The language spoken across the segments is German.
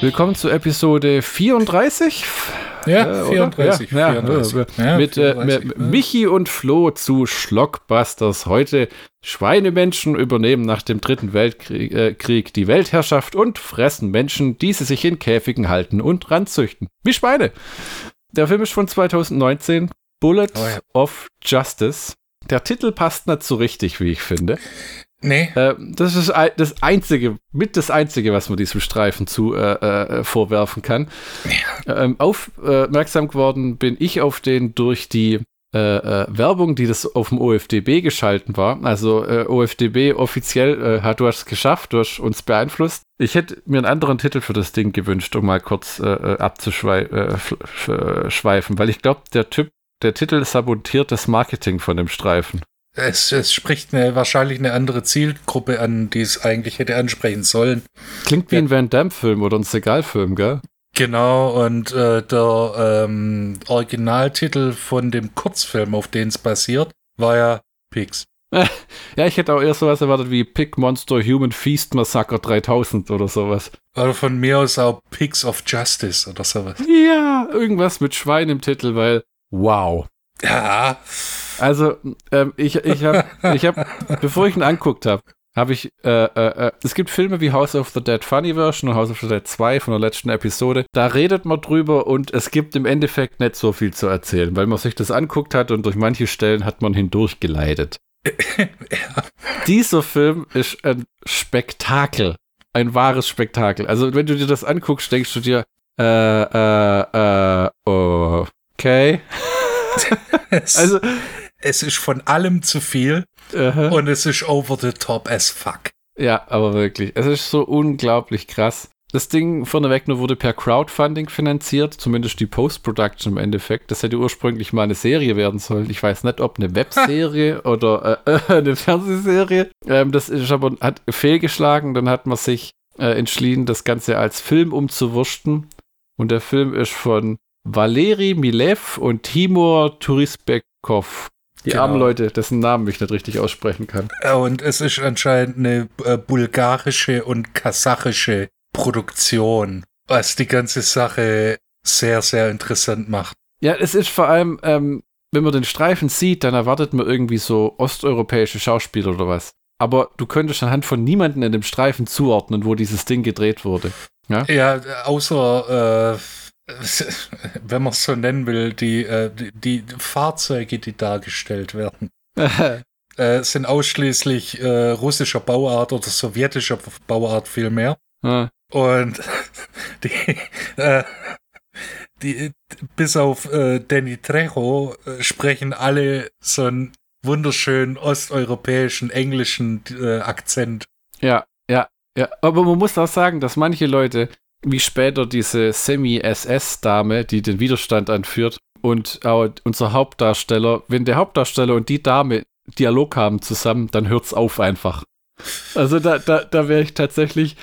Willkommen zu Episode 34. Ja, Äh, 34. oder? Ja, 34. ja, Ja, mit, äh, 34, mit ja. Michi und Flo zu Schlockbusters. Heute Schweinemenschen übernehmen nach dem Dritten Weltkrieg äh, Krieg die Weltherrschaft und fressen Menschen, die sie sich in Käfigen halten und ranzüchten. Wie Schweine. Der Film ist von 2019. Bullet Oh of Justice. Der Titel passt nicht so richtig, wie ich finde. Nee, Äh, das ist das einzige, mit das einzige, was man diesem Streifen zu äh, äh, vorwerfen kann. Ähm, aufmerksam geworden bin ich auf den durch die äh, äh, Werbung, die das auf dem OFDB geschalten war. Also äh, OFDB offiziell äh, hat du hast es geschafft, du hast uns beeinflusst. Ich hätte mir einen anderen Titel für das Ding gewünscht, um mal kurz äh, äh, abzuschweifen, weil ich glaube, der Typ, der Titel sabotiert das Marketing von dem Streifen. Es, es spricht eine, wahrscheinlich eine andere Zielgruppe an, die es eigentlich hätte ansprechen sollen. Klingt wie ein Van Damme-Film oder ein Seagal-Film, gell? Genau, und äh, der ähm, Originaltitel von dem Kurzfilm, auf den es basiert, war ja Pigs. Ja, ich hätte auch eher sowas erwartet wie Pig Monster Human Feast Massacre 3000 oder sowas. Oder von mir aus auch Pigs of Justice oder sowas. Ja, irgendwas mit Schwein im Titel, weil wow. Ja, Also, ähm, ich, ich habe, ich hab, bevor ich ihn anguckt habe, habe ich, äh, äh, äh, es gibt Filme wie House of the Dead Funny Version und House of the Dead 2 von der letzten Episode. Da redet man drüber und es gibt im Endeffekt nicht so viel zu erzählen, weil man sich das anguckt hat und durch manche Stellen hat man hindurch geleitet. Dieser Film ist ein Spektakel. Ein wahres Spektakel. Also, wenn du dir das anguckst, denkst du dir, äh, äh, äh, okay. Also, es ist von allem zu viel äh, und es ist over the top as fuck. Ja, aber wirklich. Es ist so unglaublich krass. Das Ding vorneweg nur wurde per Crowdfunding finanziert, zumindest die Post-Production im Endeffekt. Das hätte ursprünglich mal eine Serie werden sollen. Ich weiß nicht, ob eine Webserie oder äh, eine Fernsehserie. Ähm, das ist aber hat fehlgeschlagen. Dann hat man sich äh, entschieden, das Ganze als Film umzuwursten. Und der Film ist von Valeri Milev und Timur Turisbekov. Die Genau. armen Leute, dessen Namen ich nicht richtig aussprechen kann. Äh, Und es ist anscheinend eine äh, bulgarische und kasachische Produktion, was die ganze Sache sehr, sehr interessant macht. Ja, es ist vor allem, ähm, wenn man den Streifen sieht, dann erwartet man irgendwie so osteuropäische Schauspieler oder was. Aber du könntest anhand von niemanden in dem Streifen zuordnen, wo dieses Ding gedreht wurde. Ja, außer, äh, wenn man es so nennen will, die, äh, die, die Fahrzeuge, die dargestellt werden, äh, sind ausschließlich äh, russischer Bauart oder sowjetischer Bauart vielmehr. Ah, Und die, äh, die bis auf äh, Danny Trejo äh, sprechen alle so einen wunderschönen osteuropäischen englischen äh, Akzent. ja, ja, ja. Aber man muss auch sagen, dass manche Leute, wie später diese Semi-SS-Dame, die den Widerstand anführt, und auch unser Hauptdarsteller, wenn der Hauptdarsteller und die Dame Dialog haben zusammen, dann hört's auf einfach. Also da, da, da wäre ich tatsächlich.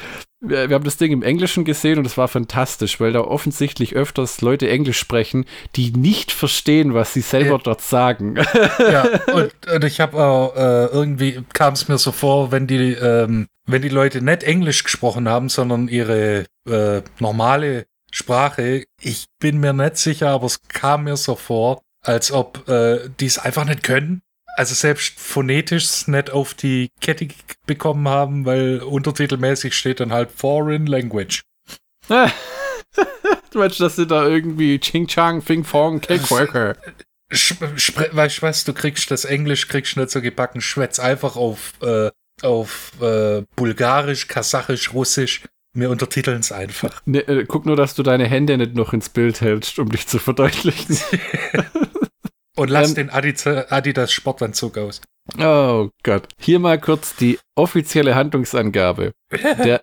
Wir, wir haben das Ding im Englischen gesehen und es war fantastisch, weil da offensichtlich öfters Leute Englisch sprechen, die nicht verstehen, was sie selber Ja. dort sagen. Ja, und, und ich habe auch äh, irgendwie kam es mir so vor, wenn die ähm, wenn die Leute nicht Englisch gesprochen haben, sondern ihre äh, normale Sprache. Ich bin mir nicht sicher, aber es kam mir so vor, als ob äh, die es einfach nicht können. Also selbst phonetisch nicht auf die Kette bekommen haben, weil untertitelmäßig steht dann halt Foreign Language. du meinst, dass sie da irgendwie Ching Chang, Fing Fong. Sch- spre- Weißt du was, du kriegst das Englisch, kriegst nicht so gebacken, schwätz einfach auf, äh, auf äh, Bulgarisch, Kasachisch, Russisch. Wir untertiteln es einfach. Ne, äh, guck nur, dass du deine Hände nicht noch ins Bild hältst, um dich zu verdeutlichen. Und lass Ähm, den Adidas, Sportanzug aus. Oh Gott. Hier mal kurz die offizielle Handlungsangabe. Der,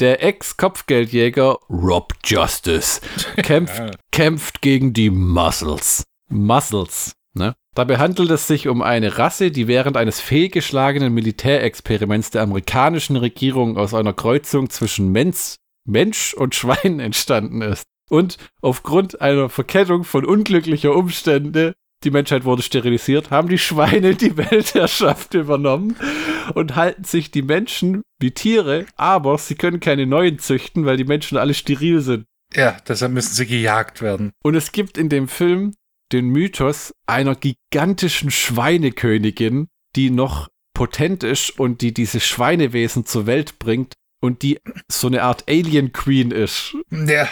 der Ex-Kopfgeldjäger Rob Justice kämpft, Ja. kämpft gegen die Muscles. Muscles. Ne? Dabei handelt es sich um eine Rasse, die während eines fehlgeschlagenen Militärexperiments der amerikanischen Regierung aus einer Kreuzung zwischen Mensch, Mensch und Schwein entstanden ist. Und aufgrund einer Verkettung von unglücklicher Umstände die Menschheit wurde sterilisiert, haben die Schweine die Weltherrschaft übernommen und halten sich die Menschen wie Tiere, aber sie können keine neuen züchten, weil die Menschen alle steril sind. Ja, deshalb müssen sie gejagt werden. Und es gibt in dem Film den Mythos einer gigantischen Schweinekönigin, die noch potent ist und die diese Schweinewesen zur Welt bringt und die so eine Art Alien Queen ist. Ja.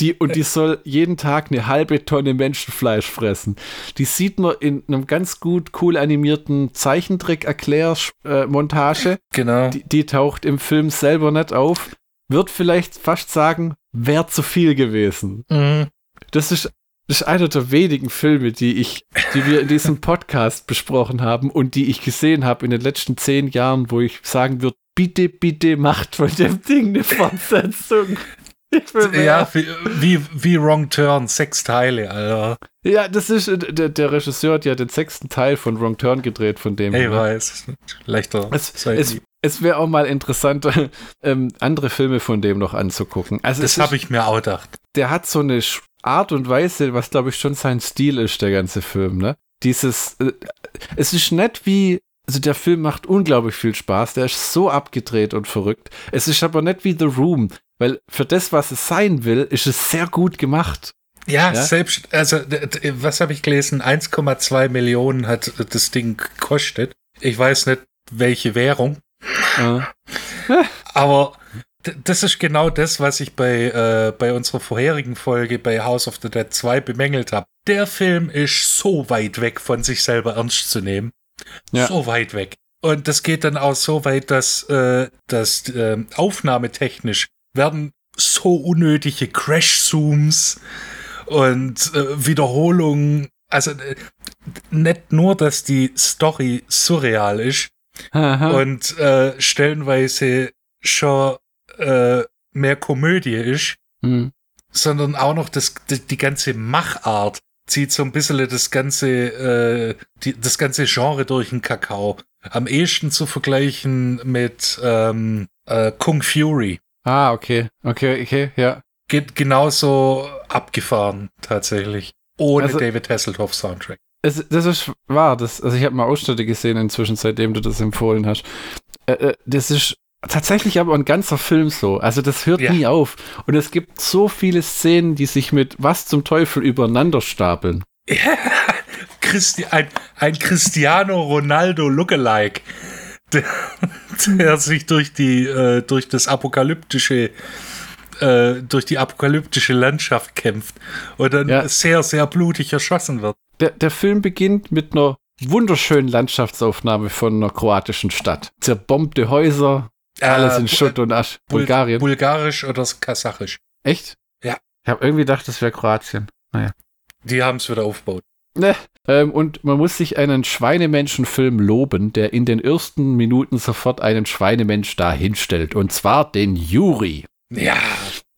Die, und die soll jeden Tag eine halbe Tonne Menschenfleisch fressen. Die sieht man in einem ganz gut cool animierten Zeichentrick-Erklärmontage. Genau. Die, die taucht im Film selber nicht auf. Wird vielleicht fast sagen, wäre zu viel gewesen. Mhm. Das ist, das ist einer der wenigen Filme, die ich, die wir in diesem Podcast besprochen haben und die ich gesehen habe in den letzten zehn Jahren, wo ich sagen würde, bitte, bitte macht von dem Ding eine Fortsetzung. Ich will mehr. Ja, wie, wie, wie Wrong Turn, sechs Teile, Alter. Ja, das ist, äh, der, der Regisseur hat ja den sechsten Teil von Wrong Turn gedreht, von dem. Ich ne? weiß. Leichter. Es, es, es wäre auch mal interessant, ähm, andere Filme von dem noch anzugucken. Also das habe ich mir auch gedacht. der hat so eine Art und Weise, was glaube ich schon sein Stil ist, der ganze Film, ne? Dieses, äh, es ist nett wie, also der Film macht unglaublich viel Spaß, der ist so abgedreht und verrückt. Es ist aber nicht wie The Room, weil für das, was es sein will, ist es sehr gut gemacht. Ja, Ja? selbst, also, was habe ich gelesen? 1,2 Millionen hat das Ding gekostet. Ich weiß nicht, welche Währung, Äh, aber das ist genau das, was ich bei, äh, bei unserer vorherigen Folge bei House of the Dead 2 bemängelt habe. Der Film ist so weit weg von sich selber ernst zu nehmen. Ja. So weit weg. Und das geht dann auch so weit, dass, äh, dass äh, aufnahmetechnisch werden so unnötige Crash-Zooms und äh, Wiederholungen. Also äh, nicht nur, dass die Story surreal ist aha. und äh, stellenweise schon äh, mehr Komödie ist, Hm. sondern auch noch das, die, die ganze Machart zieht so ein bisschen das ganze, äh, die, das ganze Genre durch den Kakao. Am ehesten zu vergleichen mit ähm, äh, Kung Fury. Ah, okay, okay, okay, ja. Geht genauso abgefahren, tatsächlich. Ohne Also- David Hasselhoff Soundtrack. Es, das ist wahr. Das, also ich habe mal Ausschnitte gesehen inzwischen, seitdem du das empfohlen hast. Äh, äh, das ist tatsächlich aber ein ganzer Film so. Also das hört Ja. nie auf. Und es gibt so viele Szenen, die sich mit was zum Teufel übereinander stapeln. Christi ein, ein Cristiano Ronaldo Lookalike, der, der sich durch die, äh, durch das apokalyptische, äh, durch die apokalyptische Landschaft kämpft und dann Ja. sehr, sehr blutig erschossen wird. Der, der Film beginnt mit einer wunderschönen Landschaftsaufnahme von einer kroatischen Stadt. Zerbombte Häuser, alles Äh, in Schutt und Asch. Bul- Bulgarien. Bulgarisch oder kasachisch. Echt? Ja. Ich habe irgendwie gedacht, das wäre Kroatien. Die haben es wieder aufgebaut. Ne. Ähm, und man muss sich einen Schweinemenschenfilm loben, der in den ersten Minuten sofort einen Schweinemensch da hinstellt. Und zwar den Juri. Ja,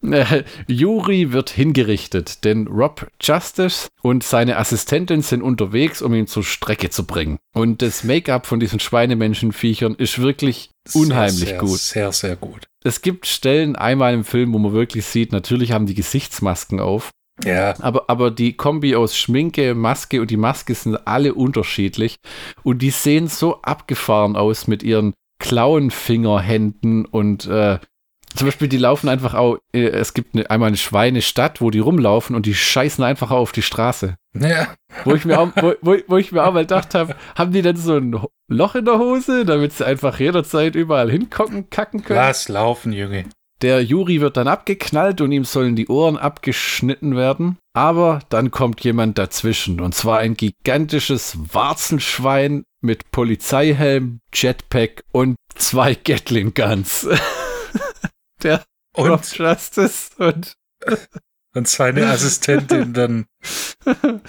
Äh, Juri wird hingerichtet, denn Rob Justice und seine Assistentin sind unterwegs, um ihn zur Strecke zu bringen. Und das Make-up von diesen Schweinemenschenviechern ist wirklich unheimlich sehr, gut. Sehr, sehr gut. Es gibt Stellen einmal im Film, wo man wirklich sieht, natürlich haben die Gesichtsmasken auf, Ja, aber, aber die Kombi aus Schminke, Maske und die Maske sind alle unterschiedlich. Und die sehen so abgefahren aus mit ihren Klauenfingerhänden und äh, zum Beispiel, die laufen einfach auch, äh, es gibt eine, einmal eine Schweinestadt, wo die rumlaufen und die scheißen einfach auf die Straße. ja. Wo ich mir auch, wo, wo, wo ich mir auch mal gedacht habe, haben die denn so ein Loch in der Hose, damit sie einfach jederzeit überall hinkocken, kacken können? Lass laufen, Junge. Der Juri wird dann abgeknallt und ihm sollen die Ohren abgeschnitten werden. Aber dann kommt jemand dazwischen. Und zwar ein gigantisches Warzenschwein mit Polizeihelm, Jetpack und zwei Gatling Guns. Der Rob Und, Justice und und seine Assistentin dann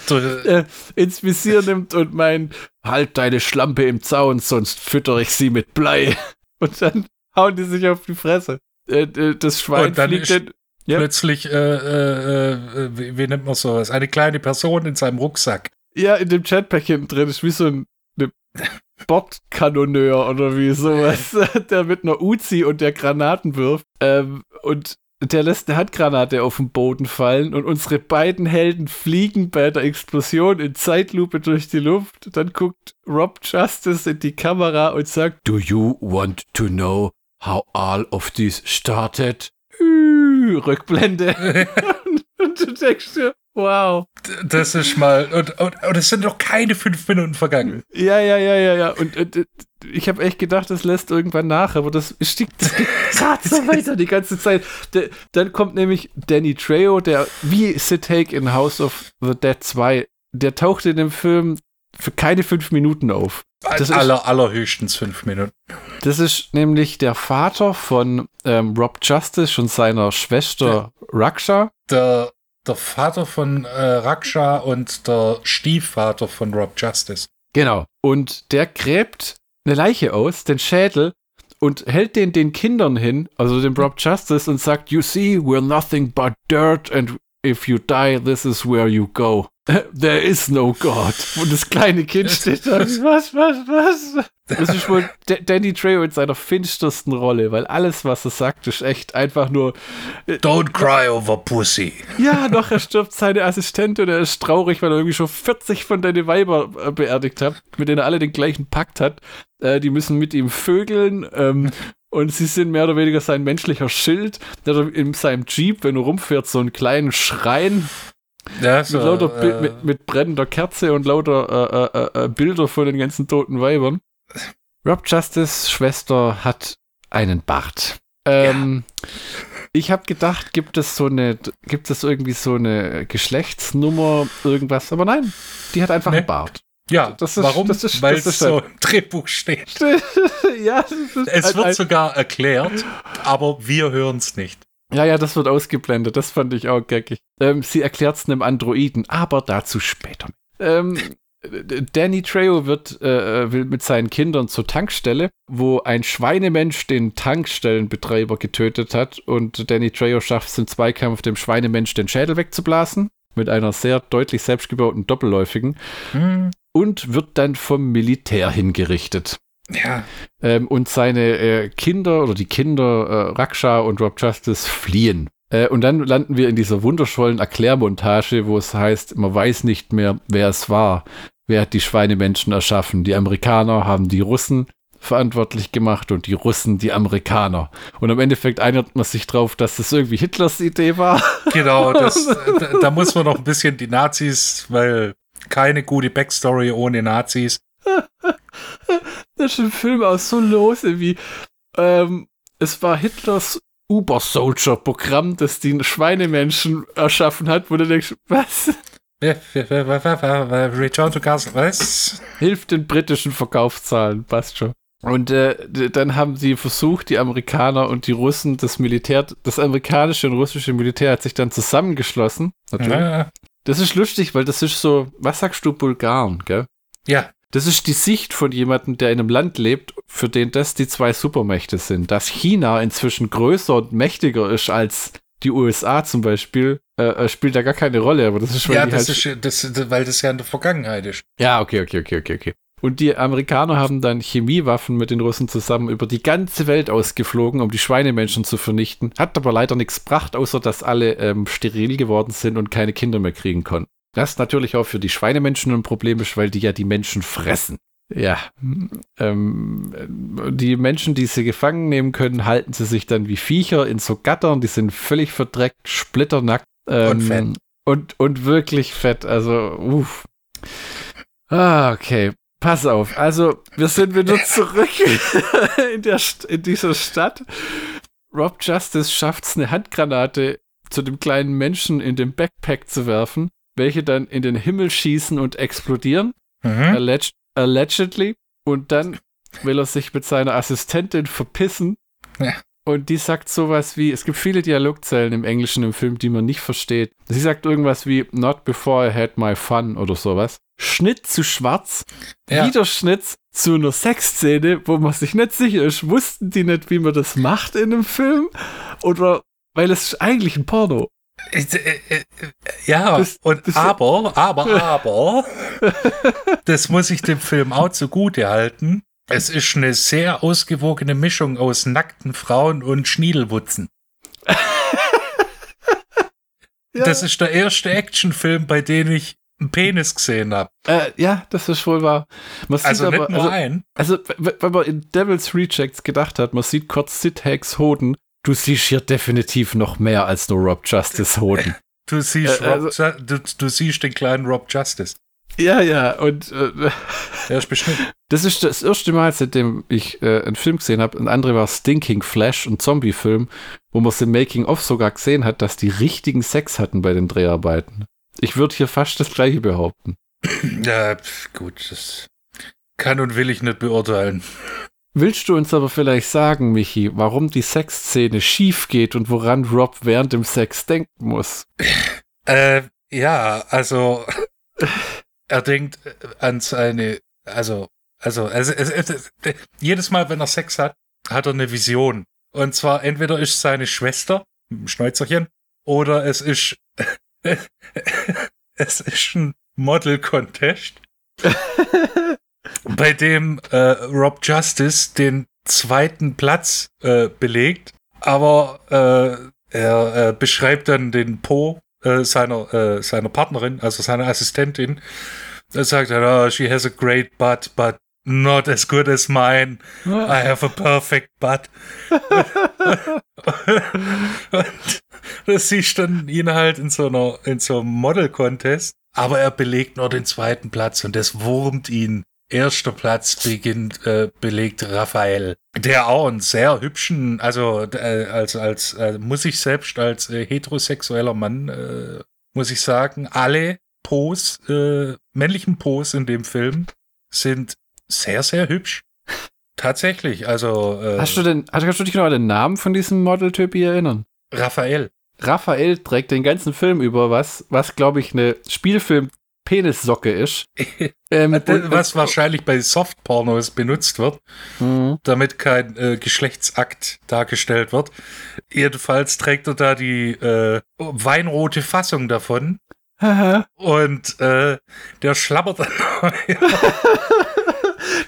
ins Visier nimmt und meint, halt deine Schlampe im Zaun, sonst füttere ich sie mit Blei. Und dann hauen die sich auf die Fresse. Äh, das Schwein Und dann fliegt ist- in, Ja. plötzlich, äh, äh, äh, wie, wie nennt man sowas? Eine kleine Person in seinem Rucksack. Ja, in dem Jetpack hinten drin ist wie so ein Bordkanoneur oder wie sowas, der mit einer Uzi und der Granaten wirft. Ähm, und der lässt eine Handgranate auf den Boden fallen und unsere beiden Helden fliegen bei der Explosion in Zeitlupe durch die Luft. Dann guckt Rob Justice in die Kamera und sagt, Do you want to know how all of this started? Rückblende. und du denkst dir, wow. Das ist mal, und, und, und es sind noch keine fünf Minuten vergangen. Ja, ja, ja, ja, ja. Und, und ich habe echt gedacht, das lässt irgendwann nach, aber das stickt gerade so weiter die ganze Zeit. Der, dann kommt nämlich Danny Trejo, der wie Sid Haig in House of the Dead 2, der taucht in dem Film für keine fünf Minuten auf. Das aller, ist, allerhöchstens fünf Minuten. Das ist nämlich der Vater von ähm, Rob Justice und seiner Schwester ja. Raksha. Der, der Vater von äh, Raksha und der Stiefvater von Rob Justice. Genau. Und der gräbt eine Leiche aus, den Schädel, und hält den den Kindern hin, also dem Rob Justice, und sagt, You see, we're nothing but dirt, and if you die, this is where you go. There is no God. Und das kleine Kind steht da. Was, was, was? Das ist wohl Danny Trejo in seiner finstersten Rolle, weil alles, was er sagt, ist echt einfach nur. Äh, Don't cry over pussy. Ja, doch, er stirbt seine Assistentin und er ist traurig, weil er irgendwie schon 40 von deine Weiber äh, beerdigt hat, mit denen er alle den gleichen Pakt hat. Äh, die müssen mit ihm vögeln. Ähm, und sie sind mehr oder weniger sein menschlicher Schild. Der in seinem Jeep, wenn er rumfährt, so einen kleinen Schrein ja, so, mit lauter äh, mit, mit, brennender Kerze und lauter äh, äh, äh, Bilder von den ganzen toten Weibern. Rob Justice Schwester hat einen Bart. Ähm, ja. Ich habe gedacht, gibt es so eine, gibt es irgendwie so eine Geschlechtsnummer, irgendwas, aber nein, die hat einfach nee. einen Bart. Ja, das ist, warum? Das ist, Weil das es so im Drehbuch steht. ja, es wird sogar erklärt, aber wir hören es nicht. Ja, ja, das wird ausgeblendet. Das fand ich auch geckig. Ähm, sie erklärt es einem Androiden, aber dazu später. Ähm, Danny Trejo wird, äh, will mit seinen Kindern zur Tankstelle, wo ein Schweinemensch den Tankstellenbetreiber getötet hat und Danny Trejo schafft es im Zweikampf, dem Schweinemensch den Schädel wegzublasen. Mit einer sehr deutlich selbstgebauten Doppelläufigen. Hm. Und wird dann vom Militär hingerichtet. Ja. Ähm, und seine äh, Kinder oder die Kinder äh, Raksha und Rob Justice fliehen. Äh, und dann landen wir in dieser wundervollen Erklärmontage, wo es heißt, man weiß nicht mehr, wer es war. Wer hat die Schweinemenschen erschaffen? Die Amerikaner haben die Russen verantwortlich gemacht und die Russen die Amerikaner. Und im Endeffekt einigt man sich drauf, dass das irgendwie Hitlers Idee war. Genau, das, da, da muss man noch ein bisschen die Nazis, weil keine gute Backstory ohne Nazis. das ist ein Film aus so lose wie ähm, es war Hitlers Uber-Soldier-Programm, das die Schweinemenschen erschaffen hat, wo du denkst, was? Return to Castle, was? Hilft den britischen Verkaufszahlen, passt schon. Und äh, dann haben sie versucht, die Amerikaner und die Russen, das Militär, das amerikanische und russische Militär hat sich dann zusammengeschlossen. Ja. Das ist lustig, weil das ist so, was sagst du, Bulgaren, gell? Ja. Das ist die Sicht von jemandem, der in einem Land lebt, für den das die zwei Supermächte sind. Dass China inzwischen größer und mächtiger ist als die USA zum Beispiel, äh, äh, spielt da gar keine Rolle. Aber das ist, weil ja, das halt ist, das, weil das ja in der Vergangenheit ist. Ja, okay, okay, okay, okay, okay. Und die Amerikaner haben dann Chemiewaffen mit den Russen zusammen über die ganze Welt ausgeflogen, um die Schweinemenschen zu vernichten. Hat aber leider nichts gebracht, außer dass alle ähm, steril geworden sind und keine Kinder mehr kriegen konnten. Das natürlich auch für die Schweinemenschen ein Problem ist, weil die ja die Menschen fressen. Ja, ähm, die Menschen, die sie gefangen nehmen können, halten sie sich dann wie Viecher in so Gattern, die sind völlig verdreckt, splitternackt. Ähm, und fett. Und, und wirklich fett, also, uff. Ah, okay. Pass auf, also wir sind wieder zurück in, der, in dieser Stadt. Rob Justice schafft es, eine Handgranate zu dem kleinen Menschen in dem Backpack zu werfen welche dann in den Himmel schießen und explodieren. Mhm. Alleg allegedly. Und dann will er sich mit seiner Assistentin verpissen. Ja. Und die sagt sowas wie, es gibt viele Dialogzellen im Englischen im Film, die man nicht versteht. Sie sagt irgendwas wie, not before I had my fun oder sowas. Schnitt zu schwarz, ja. wieder Schnitt zu einer Sexszene, wo man sich nicht sicher ist, wussten die nicht, wie man das macht in einem Film? Oder, weil es ist eigentlich ein Porno. Äh, äh, ja, das, und das, aber, aber, aber, das muss ich dem Film auch zugute halten. Es ist eine sehr ausgewogene Mischung aus nackten Frauen und Schniedelwutzen. ja. das ist der erste Actionfilm, bei dem ich einen Penis gesehen habe. Äh, ja, das ist wohl wahr. Man also aber, nicht nur also, ein. Also, wenn man in Devil's Rejects gedacht hat, man sieht kurz Sid Hacks Hoden, du siehst hier definitiv noch mehr als nur Rob Justice Hoden. Du siehst, äh, also, Rob, du, du, siehst den kleinen Rob Justice. Ja, ja, und äh, der ist beschnitten. Das ist das erste Mal, seitdem ich äh, einen Film gesehen habe. Ein anderer war Stinking Flash, ein Zombie-Film, wo man es im Making-of sogar gesehen hat, dass die richtigen Sex hatten bei den Dreharbeiten. Ich würde hier fast das gleiche behaupten. Ja, gut, das kann und will ich nicht beurteilen. Willst du uns aber vielleicht sagen, Michi, warum die Sexszene schief geht und woran Rob während dem Sex denken muss? Äh, ja, also er denkt an seine, also, also, also, also, jedes Mal, wenn er Sex hat, hat er eine Vision. Und zwar entweder ist seine Schwester, ein Schnäuzerchen, oder es ist es ist ein Model-Contest, bei dem äh, Rob Justice den zweiten Platz äh, belegt, aber äh, er beschreibt dann den Po äh, seiner, äh, seiner Partnerin, also seiner Assistentin. Er sagt dann, oh, she has a great butt, but not as good as mine. I have a perfect butt. und das siehst dann ihn halt in so einer, in so einem Model-Contest. Aber er belegt nur den zweiten Platz und das wurmt ihn. Erster Platz beginnt, äh, belegt Raphael, der auch einen sehr hübschen, also äh, als, als äh, muss ich selbst als äh, heterosexueller Mann, äh, muss ich sagen, alle Pos, äh, männlichen Pos in dem Film sind sehr, sehr hübsch. Tatsächlich, also. Hast du denn, hast du dich noch an den Namen von diesem Modeltyp erinnern? Raphael. Raphael trägt den ganzen Film über was, was glaube ich eine Spielfilm Penissocke ist. ähm, was wahrscheinlich bei Softpornos benutzt wird, mhm. damit kein äh, Geschlechtsakt dargestellt wird. Jedenfalls trägt er da die äh, weinrote Fassung davon. und äh, der schlabbert dann.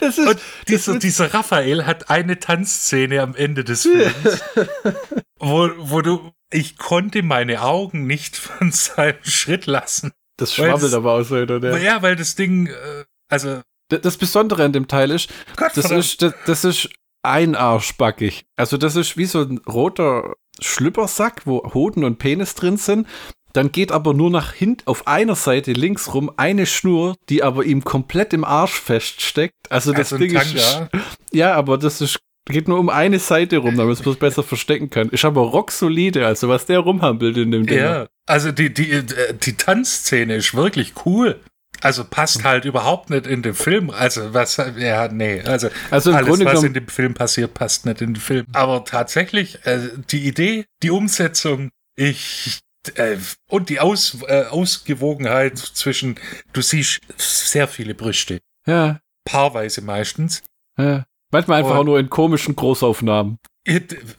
ist, und dieser, dieser Raphael hat eine Tanzszene am Ende des Films, wo, wo du, ich konnte meine Augen nicht von seinem Schritt lassen. Das schwabbelt aber aus, oder? Ja, weil das Ding, äh, also. Das Besondere an dem Teil ist, Gott, das ist, das, das ist einarschbackig. Also das ist wie so ein roter Schlüppersack, wo Hoden und Penis drin sind. Dann geht aber nur nach hinten auf einer Seite links rum eine Schnur, die aber ihm komplett im Arsch feststeckt. Also das also Ding ist. Ja, aber das ist geht nur um eine Seite rum, damit man es besser verstecken kann. Ist aber rocksolide, also was der rumhampelt in dem Ding. Ja, also die, die, äh, die Tanzszene ist wirklich cool. Also passt halt überhaupt nicht in den Film. Also was, ja, nee. Also, also alles, Grunde was in dem Film passiert, passt nicht in den Film. Aber tatsächlich, äh, die Idee, die Umsetzung, ich äh, und die Aus, äh, Ausgewogenheit zwischen, du siehst sehr viele Brüste. Ja. Paarweise meistens. Ja. Manchmal einfach und, auch nur in komischen Großaufnahmen.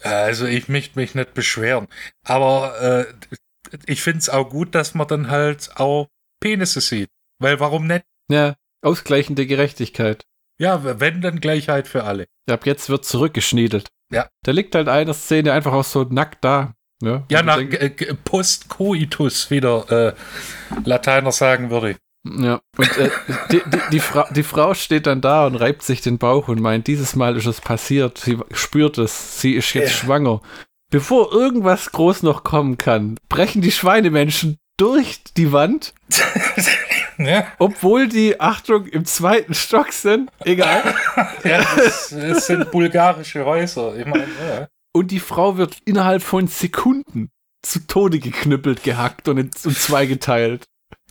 Also ich möchte mich nicht beschweren. Aber äh, ich finde es auch gut, dass man dann halt auch Penisse sieht. Weil warum nicht? Ja, ausgleichende Gerechtigkeit. Ja, wenn, dann Gleichheit für alle. Ab jetzt wird zurückgeschniedelt. Ja. Da liegt halt eine Szene einfach auch so nackt da. Ja, ja nach äh, Post-Coitus, wie der äh, Lateiner sagen würde. Ja, und äh, die, die, die, Fra die Frau steht dann da und reibt sich den Bauch und meint, dieses Mal ist es passiert. Sie spürt es, sie ist jetzt yeah. schwanger. Bevor irgendwas groß noch kommen kann, brechen die Schweinemenschen durch die Wand. ja. Obwohl die, Achtung, im zweiten Stock sind. Egal. ja, es sind bulgarische Häuser. Ich meine, ja und die Frau wird innerhalb von Sekunden zu Tode geknüppelt, gehackt und in, in zwei geteilt.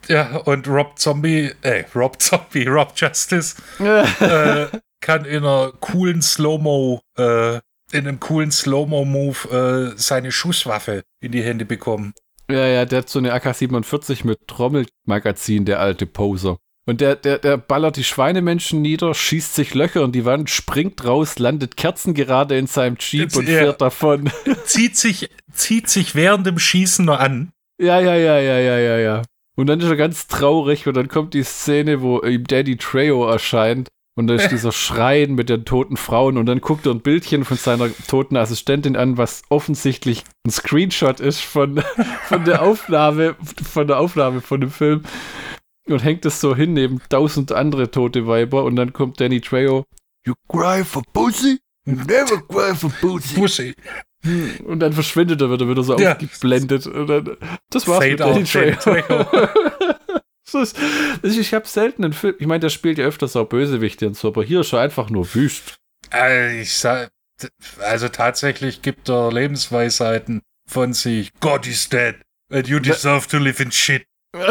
Ja, und Rob Zombie, äh, Rob Zombie, Rob Justice äh, kann in einer coolen Slow-Mo, äh, in einem coolen Slow-Mo-Move äh, seine Schusswaffe in die Hände bekommen. Ja, ja, der hat so eine AK-47 mit Trommelmagazin, der alte Poser. Und der, der, der ballert die Schweinemenschen nieder, schießt sich Löcher in die Wand, springt raus, landet kerzengerade in seinem Jeep und fährt davon. Zieht sich, zieht sich während dem Schießen nur an. Ja, ja, ja, ja, ja, ja, ja. Und dann ist er ganz traurig und dann kommt die Szene, wo ihm Daddy Trejo erscheint Und da ist dieser Schrein mit den toten Frauen und dann guckt er ein Bildchen von seiner toten Assistentin an, was offensichtlich ein Screenshot ist von, von der Aufnahme, von der Aufnahme von dem Film. Und hängt es so hin neben tausend andere tote Weiber und dann kommt Danny Trejo. You cry for pussy? You never cry for pussy. Pussy. Und dann verschwindet er wieder, wieder so Ja. aufgeblendet. Und dann, das war's Fade mit Danny Trejo. Ist, ich habe selten einen Film, ich meine, der spielt ja öfters auch Bösewichte und so, aber hier ist er einfach nur wüst. Äh, ich sag, also tatsächlich gibt er Lebensweisheiten von sich. God is dead. And you deserve to live in shit.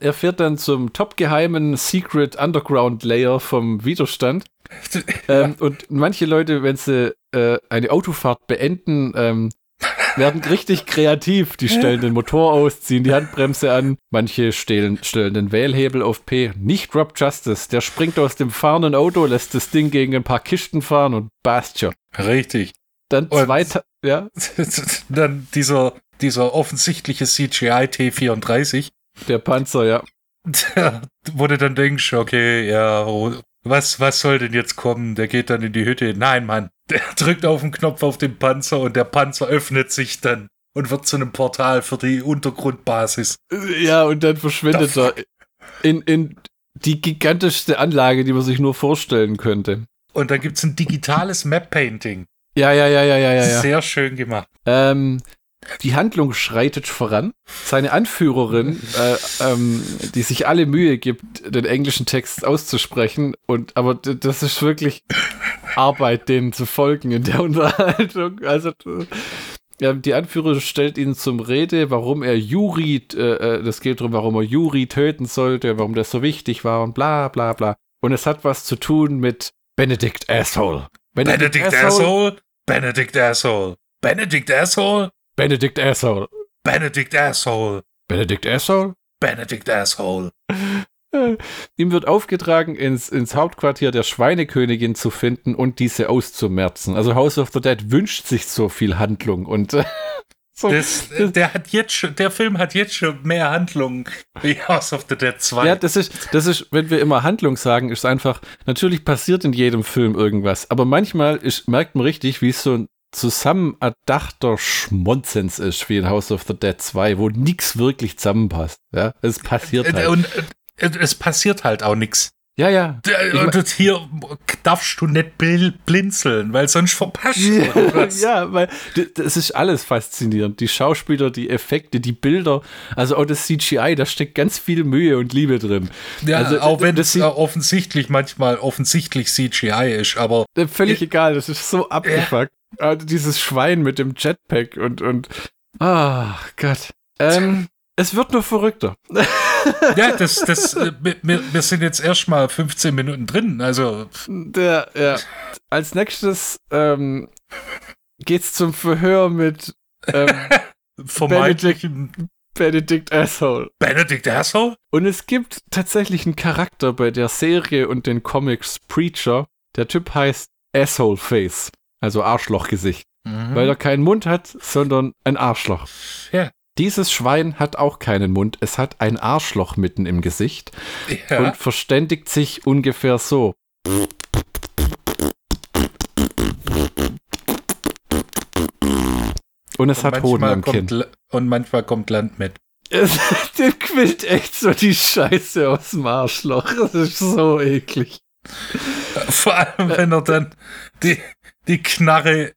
Er fährt dann zum topgeheimen Secret Underground Layer vom Widerstand. Ähm, und manche Leute, wenn sie äh, eine Autofahrt beenden, ähm, werden richtig kreativ. Die stellen den Motor aus, ziehen die Handbremse an. Manche stellen, stellen den Wählhebel auf P. Nicht Rob Justice. Der springt aus dem fahrenden Auto, lässt das Ding gegen ein paar Kisten fahren und schon. Richtig. Dann Und- zwei, Ta- ja, Dann dieser, dieser offensichtliche CGI T34, der Panzer, ja. der, wo du dann denkst, okay, ja, was, was soll denn jetzt kommen? Der geht dann in die Hütte. Nein, Mann. Der drückt auf den Knopf auf den Panzer und der Panzer öffnet sich dann und wird zu einem Portal für die Untergrundbasis. Ja, und dann verschwindet er in, in die gigantischste Anlage, die man sich nur vorstellen könnte. Und dann gibt's ein digitales Map-Painting. Ja, ja, ja, ja, ja. ja. Sehr schön gemacht. Ähm, die Handlung schreitet voran. Seine Anführerin, äh, ähm, die sich alle Mühe gibt, den englischen Text auszusprechen, und aber das ist wirklich Arbeit, denen zu folgen in der Unterhaltung. Also äh, die Anführerin stellt ihn zum Rede, warum er Yuri, äh, äh, das geht darum, warum er Yuri töten sollte, warum das so wichtig war und bla bla bla. Und es hat was zu tun mit Benedict Asshole. Benedict Asshole. Benedict Asshole. Benedict Asshole. Benedict Asshole. Benedict Asshole. Benedict Asshole? Benedict Asshole. Ihm wird aufgetragen, ins, ins Hauptquartier der Schweinekönigin zu finden und diese auszumerzen. Also House of the Dead wünscht sich so viel Handlung und äh, so. Das, der hat jetzt schon, der Film hat jetzt schon mehr Handlungen wie House of the Dead 2. ja, das ist, das ist, wenn wir immer Handlung sagen, ist einfach, natürlich passiert in jedem Film irgendwas, aber manchmal ist, merkt man richtig, wie es so ein zusammen erdachter Schmonzens ist, wie in House of the Dead 2, wo nichts wirklich zusammenpasst. Ja, es passiert Äh, halt. Und äh, es passiert halt auch nichts. ja, ja. Und hier darfst du nicht bl- blinzeln, weil sonst verpasst du irgendwas. ja, weil das ist alles faszinierend. Die Schauspieler, die Effekte, die Bilder, also auch das CGI, da steckt ganz viel Mühe und Liebe drin. Ja, also, auch wenn das äh, offensichtlich manchmal offensichtlich CGI ist, aber Äh, Völlig egal, das ist so abgefuckt. Also dieses Schwein mit dem Jetpack und und ah Gott. Ähm, es wird nur verrückter. ja, das, das, äh, wir, wir sind jetzt erst mal 15 Minuten drin, also Der, ja. Als nächstes ähm, geht's zum Verhör mit ähm, vermeintlich Benedict Asshole. Benedict Asshole? Und es gibt tatsächlich einen Charakter bei der Serie und den Comics Preacher. Der Typ heißt Asshole Face, also Arschlochgesicht, weil er keinen Mund hat, sondern ein Arschloch. Ja. Dieses Schwein hat auch keinen Mund, es hat ein Arschloch mitten im Gesicht Ja. und verständigt sich ungefähr so. Und es hat Hoden am Kinn. kommt, La- und manchmal kommt Land mit. Dem quillt echt so die Scheiße aus dem Arschloch. Das ist so eklig. Vor allem, wenn er dann die, die Knarre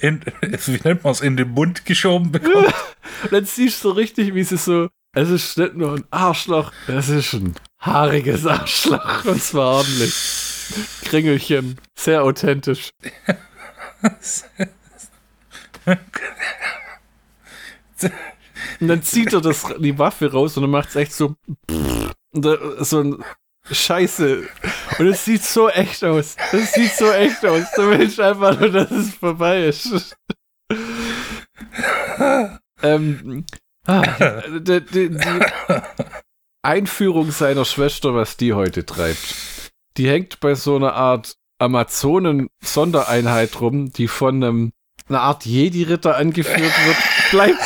in, wie nennt man es, in den Mund geschoben bekommt. Dann siehst du so richtig, wie sie so. Es ist nicht nur ein Arschloch, es ist ein haariges Arschloch. Und zwar ordentlich. Kringelchen. Sehr authentisch. Und dann zieht er das, die Waffe raus und dann macht es echt so. So ein Scheiße. Und es sieht so echt aus. Es sieht so echt aus. Du willst einfach nur, dass es vorbei ist. ähm, ah, die, die, die Einführung seiner Schwester, was die heute treibt. Die hängt bei so einer Art Amazonen-Sondereinheit rum, die von einem, einer Art Jedi-Ritter angeführt wird. Bleib,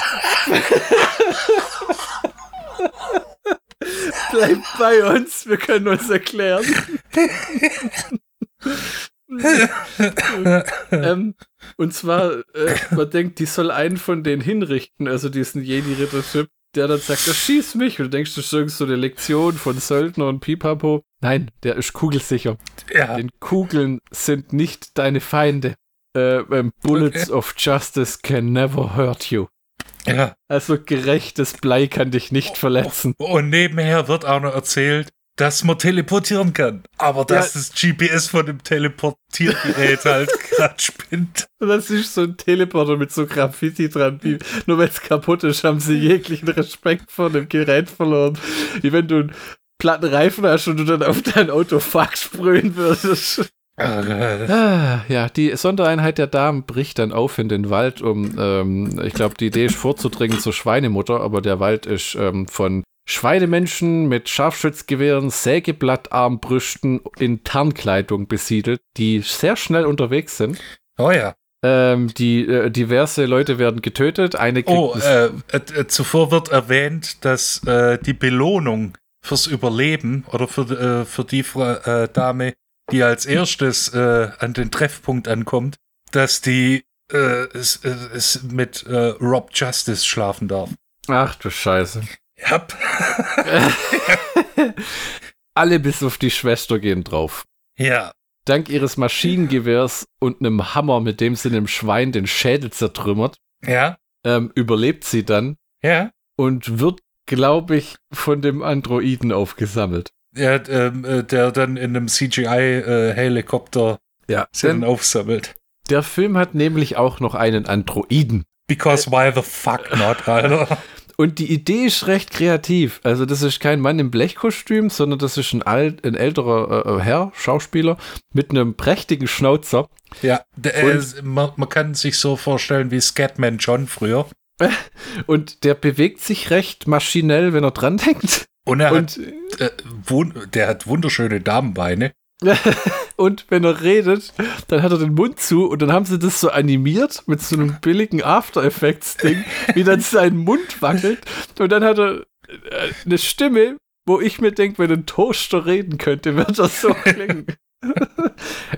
Bleib bei uns, wir können uns erklären. ähm, und zwar, äh, man denkt, die soll einen von denen hinrichten, also diesen Jedi-Rittership, der dann sagt, das schieß mich. Und du denkst, das ist irgend so eine Lektion von Söldner und Pipapo. Nein, der ist kugelsicher. Ja. Denn Kugeln sind nicht deine Feinde. Äh, ähm, Bullets Okay. of Justice can never hurt you. Ja. Also gerechtes Blei kann dich nicht verletzen. Und nebenher wird auch noch erzählt, dass man teleportieren kann. Aber dass Ja. das GPS von dem Teleportiergerät halt gerade spinnt. Das ist so ein Teleporter mit so Graffiti dran. Die, nur wenn es kaputt ist, haben sie jeglichen Respekt vor dem Gerät verloren. Wie wenn du einen platten Reifen hast und du dann auf dein Auto Fuck sprühen würdest. Ah, ja, die Sondereinheit der Damen bricht dann auf in den Wald, um, ähm, ich glaube, die Idee ist vorzudringen zur Schweinemutter, aber der Wald ist ähm, von Schweinemenschen mit Scharfschützgewehren, Sägeblattarmbrüsten in Tarnkleidung besiedelt, die sehr schnell unterwegs sind. Oh ja. Ähm, die äh, diverse Leute werden getötet. Eine Oh, äh, äh, äh, zuvor wird erwähnt, dass äh, die Belohnung fürs Überleben oder für, äh, für die Dame, die als erstes äh, an den Treffpunkt ankommt, dass die äh, es, es mit äh, Rob Justice schlafen darf. Ach du Scheiße. Yep. Alle bis auf die Schwester gehen drauf. Ja. Dank ihres Maschinengewehrs und einem Hammer, mit dem sie dem Schwein den Schädel zertrümmert, Ja. ähm, überlebt sie dann Ja. und wird, glaube ich, von dem Androiden aufgesammelt. Ja, ähm, äh, der dann in einem CGI-Helikopter Ja, sie dann denn aufsammelt. der Film hat nämlich auch noch einen Androiden. Because why the fuck not, Alter? Und die Idee ist recht kreativ. Also das ist kein Mann im Blechkostüm, sondern das ist ein, alt, ein älterer äh, Herr, Schauspieler, mit einem prächtigen Schnauzer. Ja, der, Und- äh, man, man kann sich so vorstellen wie Scatman John früher. Und der bewegt sich recht maschinell, wenn er dran denkt. Und er Und, hat, äh, wun der hat wunderschöne Damenbeine. und wenn er redet, dann hat er den Mund zu und dann haben sie das so animiert mit so einem billigen After Effects-Ding, wie dann sein Mund wackelt. Und dann hat er äh, eine Stimme, wo ich mir denke, wenn ein Toaster reden könnte, wird das so klingen.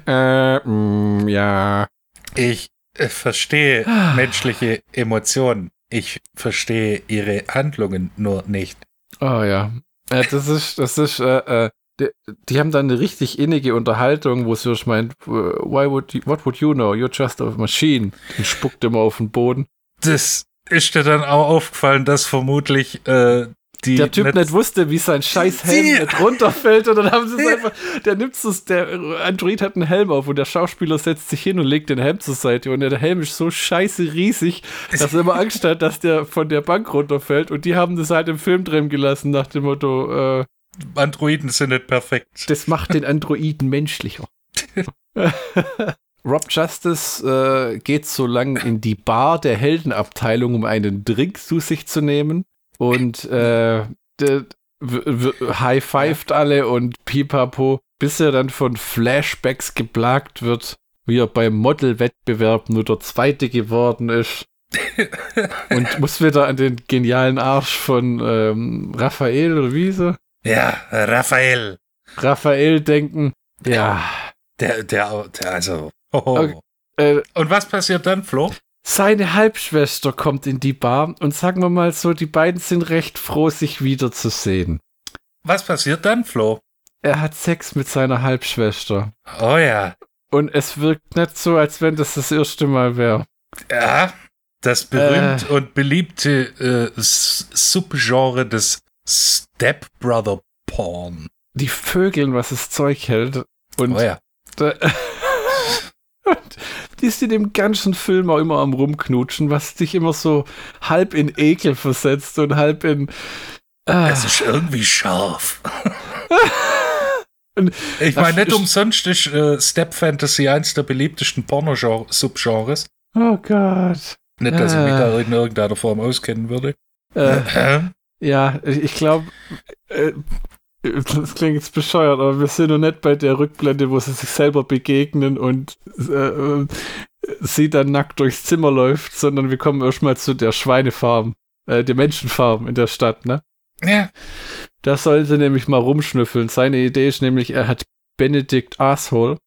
äh, mm, ja. Ich äh, verstehe menschliche Emotionen. Ich verstehe ihre Handlungen nur nicht. Oh ja. Äh, das ist, das ist, äh, äh, die, die haben dann eine richtig innige Unterhaltung, wo sie meint, why would you, what would you know? You're just a machine. Und spuckt immer auf den Boden. Das ist dir dann auch aufgefallen, dass vermutlich äh, die der Typ nicht, wusste, wie sein scheiß Helm nicht runterfällt und dann haben sie es einfach, der nimmt es, der Android hat einen Helm auf und der Schauspieler setzt sich hin und legt den Helm zur Seite und der Helm ist so scheiße riesig, dass er immer Angst hat, dass der von der Bank runterfällt und die haben das halt im Film drin gelassen nach dem Motto, äh, Androiden sind nicht perfekt. das macht den Androiden menschlicher. Rob Justice äh, geht so lang in die Bar der Heldenabteilung, um einen Drink zu sich zu nehmen. Und äh, high-fived alle und pipapo, bis er dann von Flashbacks geplagt wird, wie er beim Model-Wettbewerb nur der Zweite geworden ist. und muss wieder an den genialen Arsch von ähm, Raphael oder wie so? Ja, Raphael. Raphael denken. Ja. Der, der, der also. hoho. Okay. Äh, Und was passiert dann, Flo? Seine Halbschwester kommt in die Bar und sagen wir mal so, die beiden sind recht froh, sich wiederzusehen. Was passiert dann, Flo? Er hat Sex mit seiner Halbschwester. Oh ja. Und es wirkt nicht so, als wenn das das erste Mal wäre. Ja, das berühmt und beliebte äh, Subgenre des Stepbrother Porn. Die Vögeln, was das Zeug hält. Und, oh ja. und die sind im ganzen Film auch immer am Rumknutschen, was dich immer so halb in Ekel versetzt und halb in. Ah, Es ist irgendwie scharf. Ich meine, nicht ist- umsonst ist äh, Step Fantasy eins der beliebtesten Porno-Subgenres. oh Gott. Nicht, dass ich mich Ah. da in irgendeiner Form auskennen würde. Äh, Äh, Ja, ich glaube, äh, das klingt jetzt bescheuert, aber wir sind noch nicht bei der Rückblende, wo sie sich selber begegnen und äh, sie dann nackt durchs Zimmer läuft, sondern wir kommen erstmal zu der Schweinefarm, äh, der Menschenfarm in der Stadt, ne? ja. Da sollen sie nämlich mal rumschnüffeln. Seine Idee ist nämlich, er hat Benedict Asshole.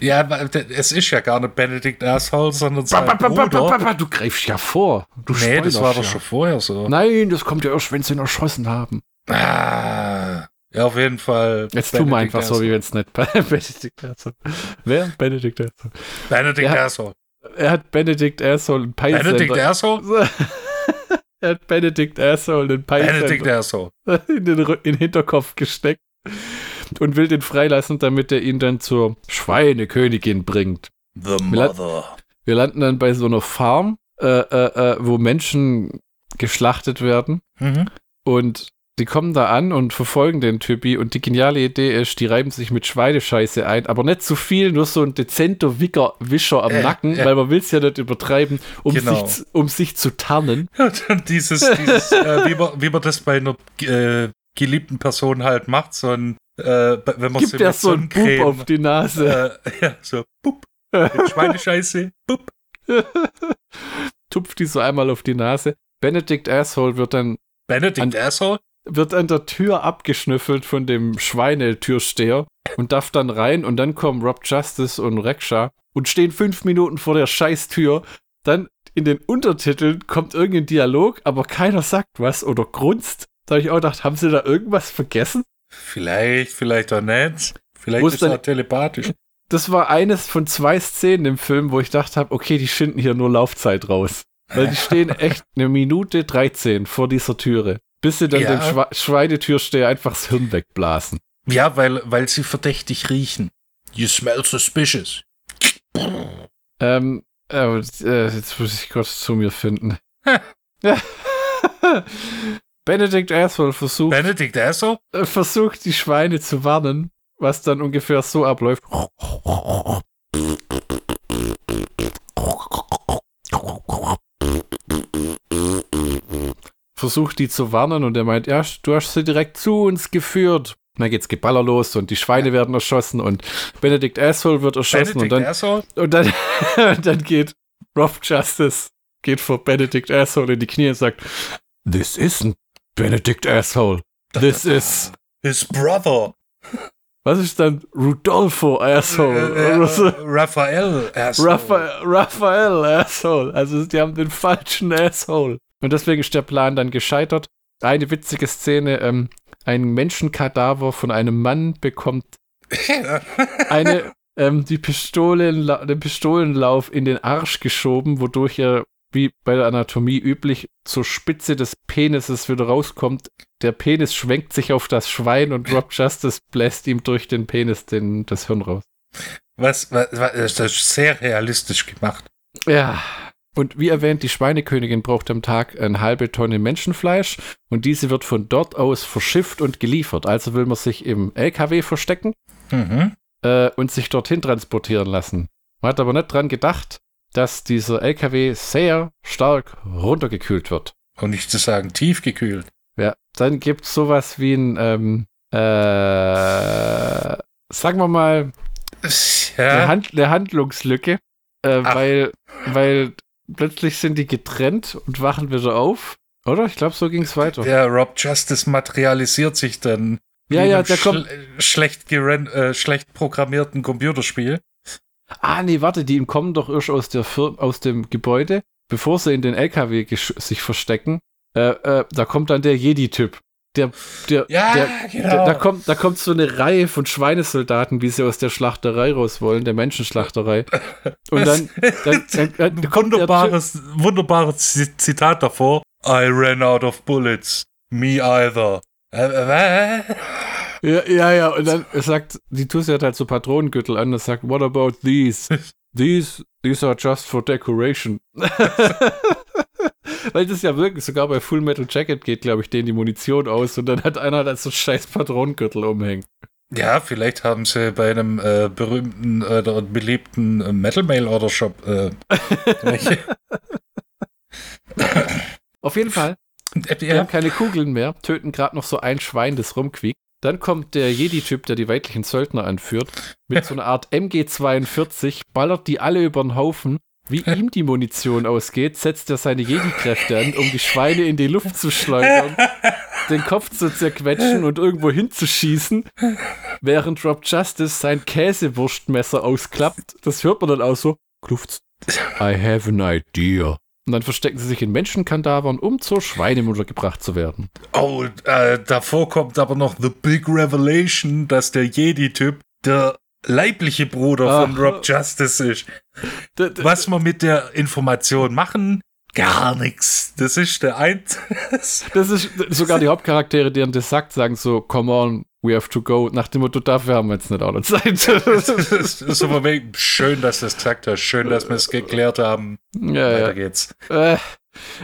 Ja, es ist ja gar nicht Benedict Asshole, sondern sein ba, ba, ba, Bruder. Du greifst ja vor. Du nee, das war doch ja. schon vorher so. Nein, das kommt ja erst, wenn sie ihn erschossen haben. Ah, ja, auf jeden Fall. Jetzt tun wir einfach so, wie wenn es nicht Benedict Asshole. Wer? Benedict Asshole. Benedict Asshole. Er hat Benedict Asshole ein Peilsender. Benedict Asshole? er hat Benedict Asshole den Peilsender Benedict Asshole. In den, in den Hinterkopf gesteckt und will den freilassen, damit er ihn dann zur Schweinekönigin bringt. The Mother. Wir landen dann bei so einer Farm, äh, äh, äh, wo Menschen geschlachtet werden. Mhm. Und die kommen da an und verfolgen den Typi und die geniale Idee ist, die reiben sich mit Schweinescheiße ein, aber nicht zu viel, nur so ein dezenter Wicker, Wischer am äh, Nacken, äh. weil man will es ja nicht übertreiben, um, genau. sich, um sich zu tarnen. Dieses, dieses äh, wie, man, wie man das bei einer äh, geliebten Person halt macht, so ein, äh, wenn man Gibt ja so ein Bub auf die Nase. Äh, ja, so, Bub. Schweinescheiße, Bub. Tupft die so einmal auf die Nase. Benedict Asshole wird dann. Benedict an, Asshole? Wird an der Tür abgeschnüffelt von dem Schweinetürsteher und darf dann rein und dann kommen Rob Justice und Reksha und stehen fünf Minuten vor der Scheißtür. Dann in den Untertiteln kommt irgendein Dialog, aber keiner sagt was oder grunzt. Da habe ich auch gedacht, haben sie da irgendwas vergessen? Vielleicht, vielleicht auch nicht. Vielleicht ist er telepathisch. Das war eines von zwei Szenen im Film, wo ich gedacht habe, okay, die schinden hier nur Laufzeit raus. Weil die stehen echt eine Minute 13 vor dieser Türe, bis sie dann ja. dem Schwe Schweinetürsteher einfach das Hirn wegblasen. Ja, weil, weil sie verdächtig riechen. You smell suspicious. Ähm, äh, jetzt muss ich kurz zu mir finden. Benedict Asshole versucht. Benedict Asshole? Äh, versucht, die Schweine zu warnen, was dann ungefähr so abläuft. Versucht die zu warnen und er meint, ja, du hast sie direkt zu uns geführt. Und dann geht's Geballer los und die Schweine werden erschossen und Benedict Asshole wird erschossen Benedict und dann, Asshole? und dann, und dann geht Rob Justice geht vor Benedict Asshole in die Knie und sagt, This isn't Benedict Asshole. This is his brother. Was ist dann Rudolfo Asshole? Äh, äh, Raphael Asshole. Raphael, Raphael Asshole. Also die haben den falschen Asshole. Und deswegen ist der Plan dann gescheitert. Eine witzige Szene, ähm, ein Menschenkadaver von einem Mann bekommt eine, ähm, die Pistolen, den Pistolenlauf in den Arsch geschoben, wodurch er wie bei der Anatomie üblich, zur Spitze des Penises wieder rauskommt. Der Penis schwenkt sich auf das Schwein und Rob Justice bläst ihm durch den Penis den, das Hirn raus. Was, was, was das ist sehr realistisch gemacht. Ja. Und wie erwähnt, die Schweinekönigin braucht am Tag eine halbe Tonne Menschenfleisch und diese wird von dort aus verschifft und geliefert. Also will man sich im LKW verstecken mhm. äh, und sich dorthin transportieren lassen. Man hat aber nicht dran gedacht, dass dieser LKW sehr stark runtergekühlt wird. Und nicht zu sagen tiefgekühlt. Ja, dann gibt es sowas wie ein, ähm, äh, sagen wir mal, ja. eine, Hand, eine Handlungslücke, äh, weil, weil plötzlich sind die getrennt und wachen wieder auf. Oder? Ich glaube, so ging es weiter. Der Rob Justice materialisiert sich dann. Ja, ja, der kommt. Schlecht, äh, schlecht programmierten Computerspiel. Ah, nee, warte, die kommen doch erst aus, der aus dem Gebäude, bevor sie in den LKW sich verstecken. Äh, äh, da kommt dann der Jedi-Typ. Der, der, ja, der, genau. Der, da, kommt, da kommt so eine Reihe von Schweinesoldaten, wie sie aus der Schlachterei raus wollen, der Menschenschlachterei. Und dann, dann, dann, dann wunderbares, wunderbares Zitat davor. I ran out of bullets. Me either. Ja, ja, ja, und dann sagt, die Tussi hat halt so Patronengürtel an und sagt, what about these? These, these are just for decoration. Weil das ja wirklich, sogar bei Full Metal Jacket geht, glaube ich, denen die Munition aus und dann hat einer da so scheiß Patronengürtel umhängen. Ja, vielleicht haben sie bei einem äh, berühmten oder äh, beliebten äh, Metal Mail Order Shop äh, Auf jeden Fall. Äh, Wir haben keine Kugeln mehr, töten gerade noch so ein Schwein, das rumquiekt. Dann kommt der Jedi-Typ, der die weiblichen Söldner anführt, mit so einer Art MG42, ballert die alle über den Haufen wie ihm die Munition ausgeht, setzt er seine Jedi-Kräfte an, um die Schweine in die Luft zu schleudern, den Kopf zu zerquetschen und irgendwo hinzuschießen, während Rob Justice sein Käsewurstmesser ausklappt. Das hört man dann auch so. Kluft. I have an idea. Und dann verstecken sie sich in Menschenkandavern, um zur Schweinemutter gebracht zu werden. Oh, äh, davor kommt aber noch The Big Revelation, dass der Jedi-Typ der leibliche Bruder von Ah. Rob Justice ist. Was wir mit der Information machen? Gar nichts. Das ist der ein. Das ist sogar die Hauptcharaktere, deren das sagt, sagen so, come on, we have to go. Nach dem Motto, dafür haben wir jetzt nicht noch Zeit. das ist aber schön, dass du es gesagt hast. Schön, dass wir es geklärt haben. ja, Weiter ja. geht's. Äh,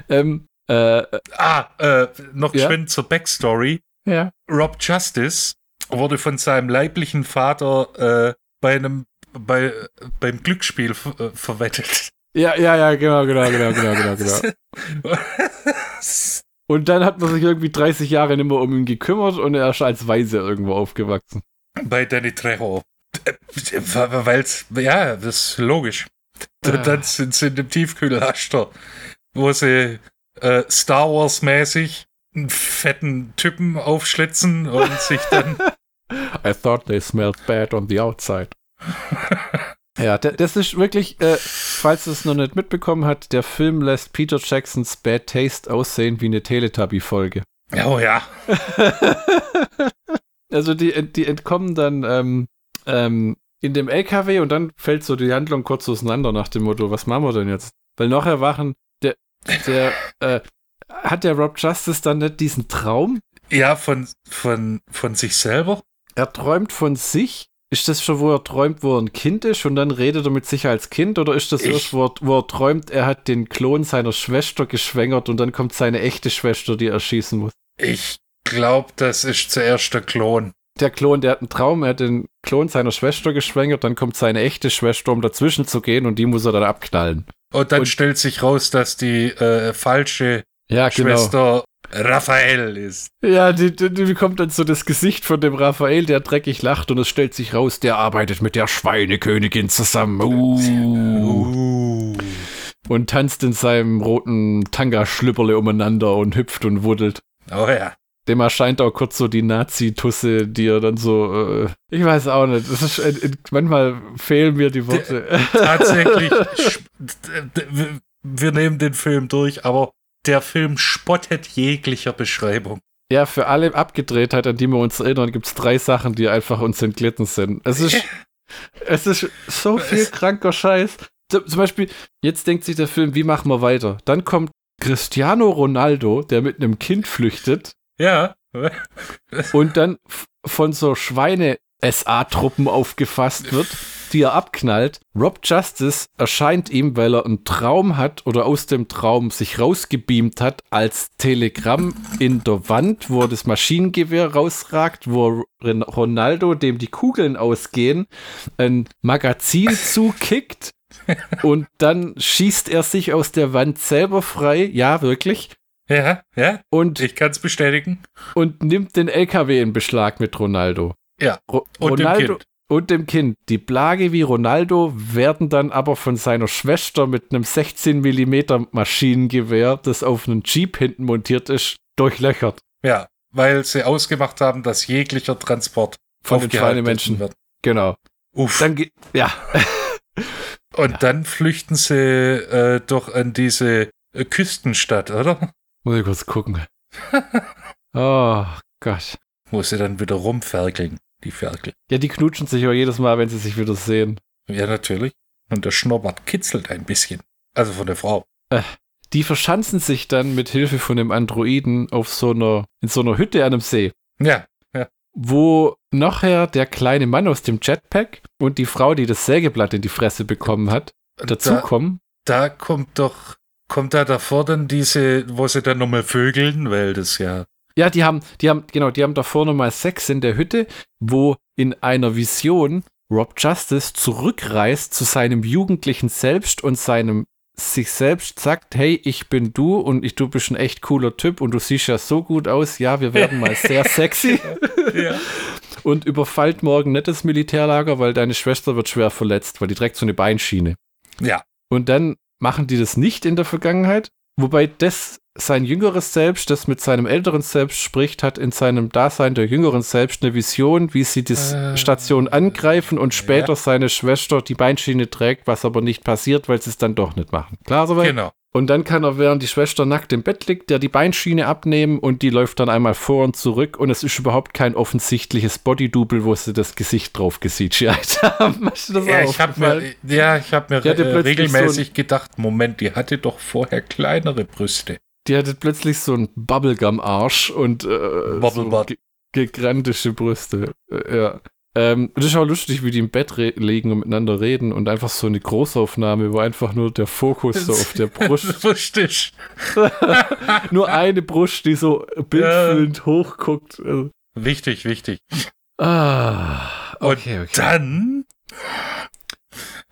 ähm, äh, Ah, äh, noch Ja? geschwind zur Backstory. ja. Rob Justice wurde von seinem leiblichen Vater äh, bei einem bei, beim Glücksspiel äh, verwettet. Ja, ja, ja, genau, genau, genau, genau, genau, genau. Und dann hat man sich irgendwie 30 Jahre nicht mehr um ihn gekümmert und er ist als Waise irgendwo aufgewachsen. bei Danny Trejo. Weil ja, das ist logisch. Ah. Dann sind sie in dem Tiefkühlhaster, wo sie äh, Star Wars mäßig einen fetten Typen aufschlitzen und sich dann I thought they smelled bad on the outside. Ja, da- das ist wirklich, äh, falls es noch nicht mitbekommen hat, der Film lässt Peter Jacksons Bad Taste aussehen wie eine Teletubby-Folge. oh ja, Also die, die entkommen dann ähm, ähm, in dem LKW und dann fällt so die Handlung kurz auseinander nach dem Motto, was machen wir denn jetzt? Weil noch erwachen, der, der, äh, hat der Rob Justice dann nicht diesen Traum? ja von von von sich selber. Er träumt von sich? Ist das schon, wo er träumt, wo er ein Kind ist und dann redet er mit sich als Kind? Oder ist das Ich- erst, wo er, wo er träumt, er hat den Klon seiner Schwester geschwängert und dann kommt seine echte Schwester, die er schießen muss? Ich glaube, das ist zuerst der Klon. Der Klon, der hat einen Traum, er hat den Klon seiner Schwester geschwängert, dann kommt seine echte Schwester, um dazwischen zu gehen und die muss er dann abknallen. Und dann Und- stellt sich raus, dass die äh, falsche Ja, Schwester Raphael ist. Ja, die, die, die bekommt dann so das Gesicht von dem Raphael, der dreckig lacht und es stellt sich raus, der arbeitet mit der Schweinekönigin zusammen. Uh. Uh. Und tanzt in seinem roten Tanga-Schlüpperle umeinander und hüpft und wuddelt. Oh ja. Dem erscheint auch kurz so die Nazi-Tusse, die er dann so, äh, ich weiß auch nicht, das ist, äh, äh, manchmal fehlen mir die Worte. Tatsächlich, wir nehmen den Film durch, aber der Film spottet jeglicher Beschreibung. Ja, für alle Abgedrehtheit, an die wir uns erinnern, gibt es drei Sachen, die einfach uns entglitten sind. Es ist, es ist so viel kranker Scheiß. Zum Beispiel, jetzt denkt sich der Film, wie machen wir weiter? Dann kommt Cristiano Ronaldo, der mit einem Kind flüchtet Ja. und dann von so Schweine-SA-Truppen aufgefasst wird, die er abknallt. Rob Justice erscheint ihm, weil er einen Traum hat oder aus dem Traum sich rausgebeamt hat, als Telegramm in der Wand, wo das Maschinengewehr rausragt, wo Ronaldo, dem die Kugeln ausgehen, ein Magazin zukickt. Und dann schießt er sich aus der Wand selber frei, ja, wirklich, Ja, ja, und ich kann es bestätigen. und nimmt den LKW in Beschlag mit Ronaldo. Ja, Ro und dem Ronaldo Kind. Und dem Kind. Die Plage wie Ronaldo werden dann aber von seiner Schwester mit einem 16 mm Maschinengewehr, das auf einen Jeep hinten montiert ist, durchlöchert. Ja, weil sie ausgemacht haben, dass jeglicher Transport Von den aufgehalten Schweinemenschen. wird. Genau. Uff. Dann ja, Und Ja. dann flüchten sie äh, doch an diese äh, Küstenstadt, oder? muss ich kurz gucken. Oh Gott. Wo sie dann wieder rumferkeln, die Ferkel. Ja, die knutschen sich aber jedes Mal, wenn sie sich wieder sehen. Ja, natürlich. Und der Schnurrbart kitzelt ein bisschen. Also von der Frau. Die verschanzen sich dann mit Hilfe von dem Androiden auf so einer, in so einer Hütte an einem See. Ja, wo nachher der kleine Mann aus dem Jetpack und die Frau, die das Sägeblatt in die Fresse bekommen hat, dazukommen. Da, da kommt doch, kommt da davor dann diese, wo sie dann nochmal vögeln, weil das ja. Ja, die haben, die haben, genau, die haben davor nochmal Sex in der Hütte, wo in einer Vision Rob Justice zurückreist zu seinem jugendlichen Selbst und seinem sich selbst sagt, hey, ich bin du und ich, du bist ein echt cooler Typ und du siehst ja so gut aus, ja, wir werden mal sehr sexy ja. und überfallt morgen nicht das Militärlager, weil deine Schwester wird schwer verletzt, weil die trägt so eine Beinschiene. Ja. Und dann machen die das nicht in der Vergangenheit, wobei das sein jüngeres Selbst, das mit seinem älteren Selbst spricht, hat in seinem Dasein der jüngeren Selbst eine Vision, wie sie die Äh, Station angreifen und später ja. seine Schwester die Beinschiene trägt, was aber nicht passiert, weil sie es dann doch nicht machen. Klar soweit? Genau. Und dann kann er, während die Schwester nackt im Bett liegt, der die Beinschiene abnehmen und die läuft dann einmal vor und zurück und es ist überhaupt kein offensichtliches Bodydouble, wo sie das Gesicht drauf haben. Das Ja, ich habe aufgefallen? mir, ja, ich hab mir plötzlich regelmäßig gedacht, Moment, die hatte doch vorher kleinere Brüste. Die hatte plötzlich so einen Bubblegum-Arsch und äh, so ge- gigantische Brüste. Äh, ja. Ähm, das ist auch lustig, wie die im Bett liegen und miteinander reden und einfach so eine Großaufnahme, wo einfach nur der Fokus so auf der Brust, Richtig. nur eine Brust, die so bildfüllend hochguckt. Also, Wichtig, wichtig. ah, okay, okay. Dann,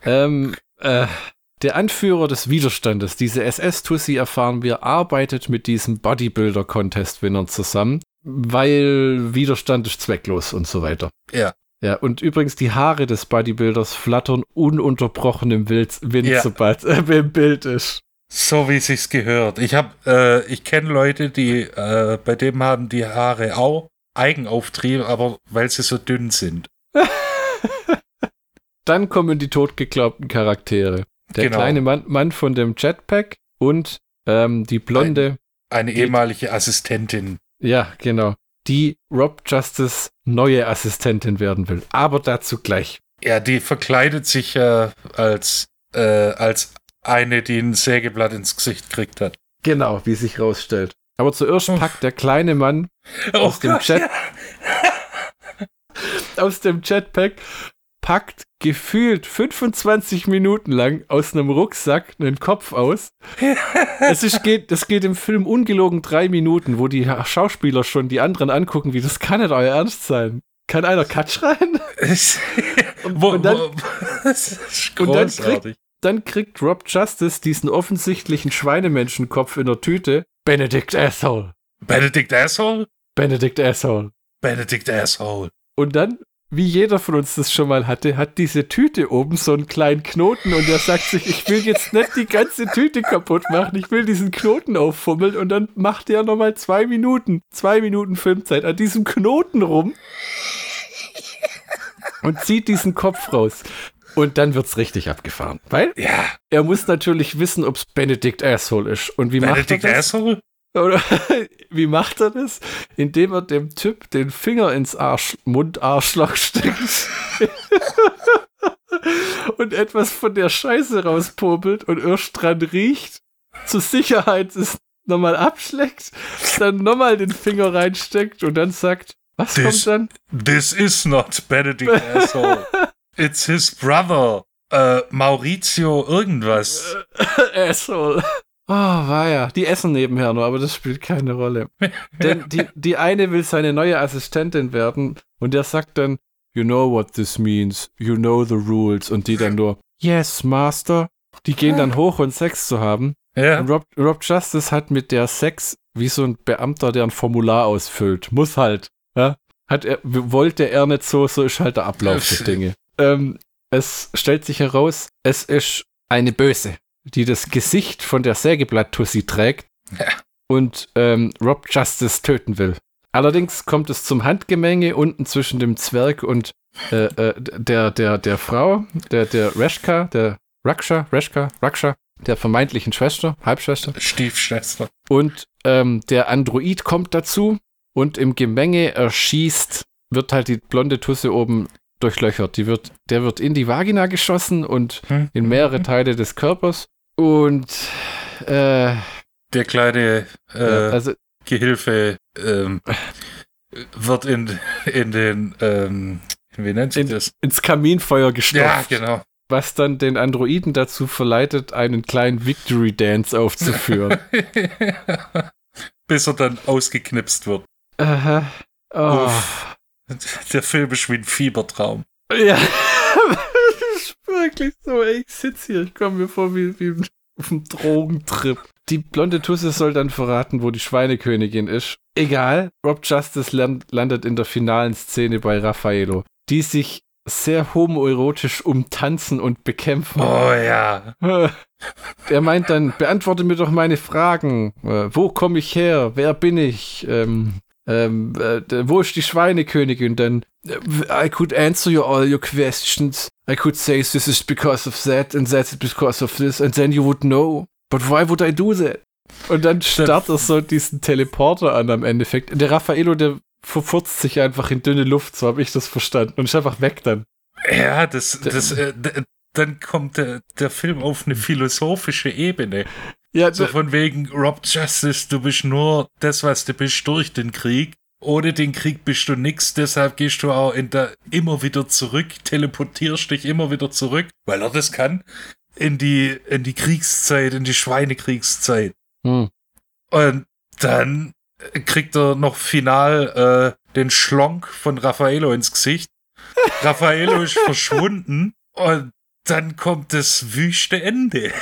Ähm, äh, der Anführer des Widerstandes, diese SS-Tussi, erfahren wir, arbeitet mit diesem Bodybuilder-Contest-Winnern zusammen, weil Widerstand ist zwecklos und so weiter. Ja. Ja, und übrigens die Haare des Bodybuilders flattern ununterbrochen im Wild, Wind, Ja. sobald er im Bild ist. so wie es sich gehört. Ich habe, äh, ich kenne Leute, die, äh, bei dem haben die Haare auch Eigenauftrieb, aber weil sie so dünn sind. Dann kommen die totgeglaubten Charaktere. Der Genau. kleine Mann, Mann von dem Jetpack und ähm, die blonde, Eine Die- ehemalige Assistentin. Ja, genau. Die Rob Justice neue Assistentin werden will. Aber dazu gleich. Ja, die verkleidet sich ja als, äh, als eine, die ein Sägeblatt ins Gesicht gekriegt hat. Genau, wie sich rausstellt. Aber zuerst Uff. packt der kleine Mann aus dem Jet, aus dem Jetpack, packt gefühlt 25 Minuten lang aus einem Rucksack einen Kopf aus. es ist, geht, das geht im Film ungelogen drei Minuten, wo die Schauspieler schon die anderen angucken, wie das kann nicht euer Ernst sein. Kann einer Cut schreien? wo, und dann- wo, und dann großartig. Dann kriegt Rob Justice diesen offensichtlichen Schweinemenschenkopf in der Tüte. Benedict Asshole. Benedict Asshole? Benedict Asshole. Benedict Asshole. Und dann, wie jeder von uns das schon mal hatte, hat diese Tüte oben so einen kleinen Knoten und er sagt sich, ich will jetzt nicht die ganze Tüte kaputt machen, ich will diesen Knoten auffummeln und dann macht er nochmal zwei Minuten, zwei Minuten Filmzeit an diesem Knoten rum und zieht diesen Kopf raus. Und dann wird's richtig abgefahren. Weil Ja, er muss natürlich wissen, ob's Benedict Asshole ist. Und wie Benedict macht er das? Asshole? Oder wie macht er das? Indem er dem Typ den Finger ins Arsch, Mundarschloch steckt und etwas von der Scheiße rauspopelt und erst dran riecht, zur Sicherheit es nochmal abschleckt, dann nochmal den Finger reinsteckt und dann sagt, was Das- kommt dann? This is not Benedict Asshole. It's his brother. Äh, Maurizio irgendwas. Asshole. Oh, war ja. Die essen nebenher nur, aber das spielt keine Rolle. Denn die, die eine will seine neue Assistentin werden und der sagt dann, You know what this means, you know the rules. Und die dann nur, Yes, Master. Die gehen dann hoch und Sex zu haben. Ja. Und Rob, Rob Justice hat mit der Sex wie so ein Beamter, der ein Formular ausfüllt. Muss halt. Ja? Hat er, wollte er nicht so, so ist halt der Ablauf der Dinge. Ähm, es stellt sich heraus, es ist eine Böse, die das Gesicht von der Sägeblatt-Tussi trägt Ja. und ähm, Rob Justice töten will. Allerdings kommt es zum Handgemenge unten zwischen dem Zwerg und äh, äh, der, der, der Frau, der, der Reshka, der Raksha, Reshka, Raksha, der vermeintlichen Schwester, Halbschwester. Stiefschwester. Und ähm, der Android kommt dazu und im Gemenge erschießt, wird halt die blonde Tusse oben durchlöchert. Die wird, der wird in die Vagina geschossen und Hm. in mehrere Teile des Körpers. Und äh, Der kleine äh, also Gehilfe ähm, wird in, in den, ähm, wie nennt sich In- das? ins Kaminfeuer gestopft. Ja, genau. Was dann den Androiden dazu verleitet, einen kleinen Victory Dance aufzuführen. Bis er dann ausgeknipst wird. Aha. Oh. Der Film ist wie ein Fiebertraum. Ja. Wirklich so, ey, ich sitze hier, ich komme mir vor wie, wie auf einem Drogentrip. Die blonde Tusse soll dann verraten, wo die Schweinekönigin ist. Egal, Rob Justice land, landet in der finalen Szene bei Raffaello, die sich sehr homoerotisch umtanzen und bekämpfen. Oh ja. Er meint dann, beantworte mir doch meine Fragen. Äh, wo komme ich her? Wer bin ich? Ähm, ähm, äh, wo ist die Schweinekönigin? Dann, äh, I could answer you all your questions. I could say this is because of that and that's because of this and then you would know. But why would I do that? Und dann starrt er so diesen Teleporter an am Endeffekt. Der Raffaello, der verfurzt sich einfach in dünne Luft, so habe ich das verstanden. Und ist einfach weg dann. Ja, das, das, äh, dann kommt der, der Film auf eine philosophische Ebene. Ja, so von wegen Rob Justice, du bist nur das, was du bist durch den Krieg. Ohne den Krieg bist du nix, deshalb gehst du auch in der, immer wieder zurück, teleportierst dich immer wieder zurück, weil er das kann, in die, in die Kriegszeit, in die Schweinekriegszeit. Hm. Und dann kriegt er noch final äh, den Schlonk von Raffaello ins Gesicht. Raffaello ist verschwunden und dann kommt das wüste Ende.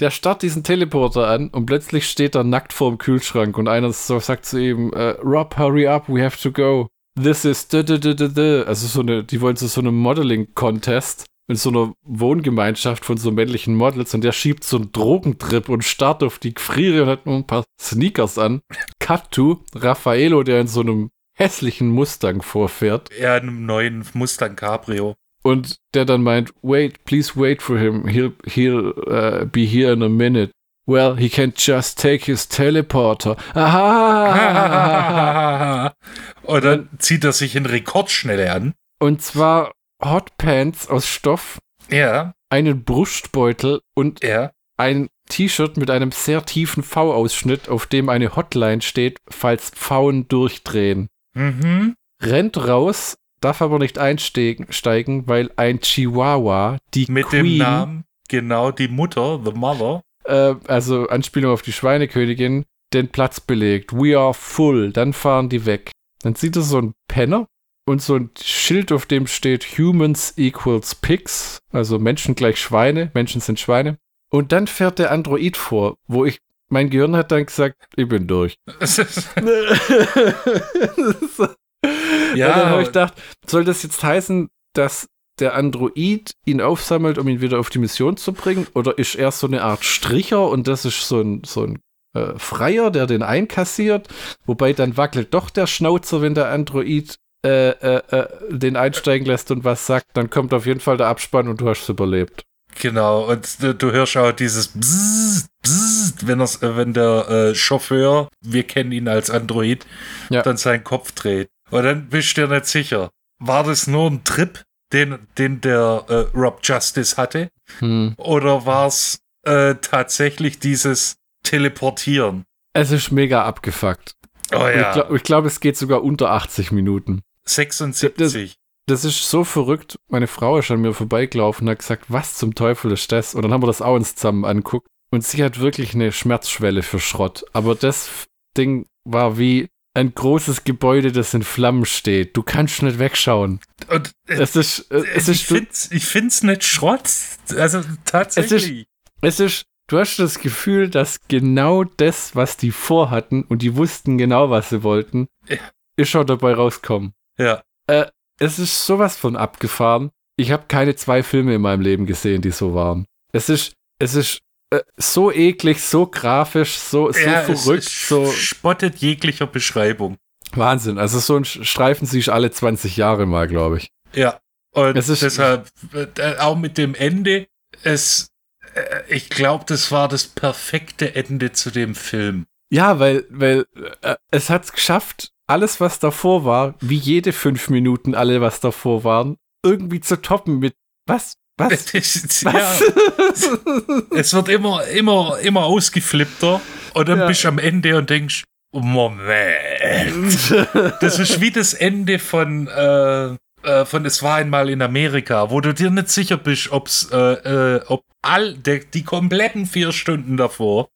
Der starrt diesen Teleporter an und plötzlich steht er nackt vor dem Kühlschrank und einer so sagt zu ihm, uh, Rob, hurry up, we have to go. This is da da da da da. Also so eine, die wollen zu so einem Modeling-Contest in so einer Wohngemeinschaft von so männlichen Models und der schiebt so einen Drogentrip und starrt auf die Gefriere und hat nur ein paar Sneakers an. Cut to Raffaello, der in so einem hässlichen Mustang vorfährt. Ja, einem neuen Mustang Cabrio. Und der dann meint, wait, please wait for him. He'll, he'll uh, be here in a minute. Well, he can just take his teleporter. Aha! und dann zieht er sich in Rekordschnelle an. Und zwar Hotpants aus Stoff. Ja. Einen Brustbeutel und ja. ein T-Shirt mit einem sehr tiefen V-Ausschnitt, auf dem eine Hotline steht, falls Pfauen durchdrehen. Mhm. Rennt raus, darf aber nicht einsteigen, weil ein Chihuahua, die mit Queen, dem Namen, genau, die Mutter, the Mother, äh, also Anspielung auf die Schweinekönigin, den Platz belegt. We are full. Dann fahren die weg. Dann sieht er so einen Penner und so ein Schild, auf dem steht Humans equals Pigs, also Menschen gleich Schweine, Menschen sind Schweine. Und dann fährt der Android vor, wo ich, mein Gehirn hat dann gesagt, ich bin durch. ja. Und dann habe ich gedacht, soll das jetzt heißen, dass der Android ihn aufsammelt, um ihn wieder auf die Mission zu bringen? Oder ist er so eine Art Stricher und das ist so ein, so ein äh, Freier, der den einkassiert? Wobei dann wackelt doch der Schnauzer, wenn der Android äh, äh, äh, den einsteigen lässt und was sagt, dann kommt auf jeden Fall der Abspann und du hast es überlebt. Genau, und du, du hörst auch dieses Bzzz, Bzzz, wenn, äh, wenn der äh, Chauffeur, wir kennen ihn als Android, ja. dann seinen Kopf dreht. Und dann bist du dir nicht sicher. War das nur ein Trip, den, den der äh, Rob Justice hatte? Hm. Oder war es äh, tatsächlich dieses Teleportieren? Es ist mega abgefuckt. Oh ja. Ich glaube, glaub, es geht sogar unter 80 Minuten. 76. Das, das, ist so verrückt. Meine Frau ist an mir vorbeigelaufen und hat gesagt, was zum Teufel ist das? Und dann haben wir das auch uns zusammen anguckt. Und sie hat wirklich eine Schmerzschwelle für Schrott. Aber das Ding war wie ein großes Gebäude, das in Flammen steht. Du kannst nicht wegschauen. Und äh, es ist, äh, es ich ist, ich find's nicht Schrott. Also tatsächlich. Es ist, es ist, du hast das Gefühl, dass genau das, was die vorhatten und die wussten genau, was sie wollten, ja. ist schon dabei rauskommen. Ja. Äh, es ist sowas von abgefahren. Ich habe keine zwei Filme in meinem Leben gesehen, die so waren. Es ist, es ist äh, so eklig, so grafisch, so, so ja, verrückt. Es, so spottet jeglicher Beschreibung. Wahnsinn. Also so ein Streifen sich alle 20 Jahre mal, glaube ich. Ja. Und es ist, deshalb äh, auch mit dem Ende, es, äh, ich glaube, das war das perfekte Ende zu dem Film. Ja, weil, weil äh, es hat es geschafft, alles, was davor war, wie jede fünf Minuten alle, was davor waren, irgendwie zu toppen mit was? Was? was? Ja. es wird immer, immer, immer ausgeflippter und dann ja. bist du am Ende und denkst, Moment. das ist wie das Ende von, äh, äh, von Es war einmal in Amerika, wo du dir nicht sicher bist, ob's, äh, äh, ob all der, die kompletten vier Stunden davor,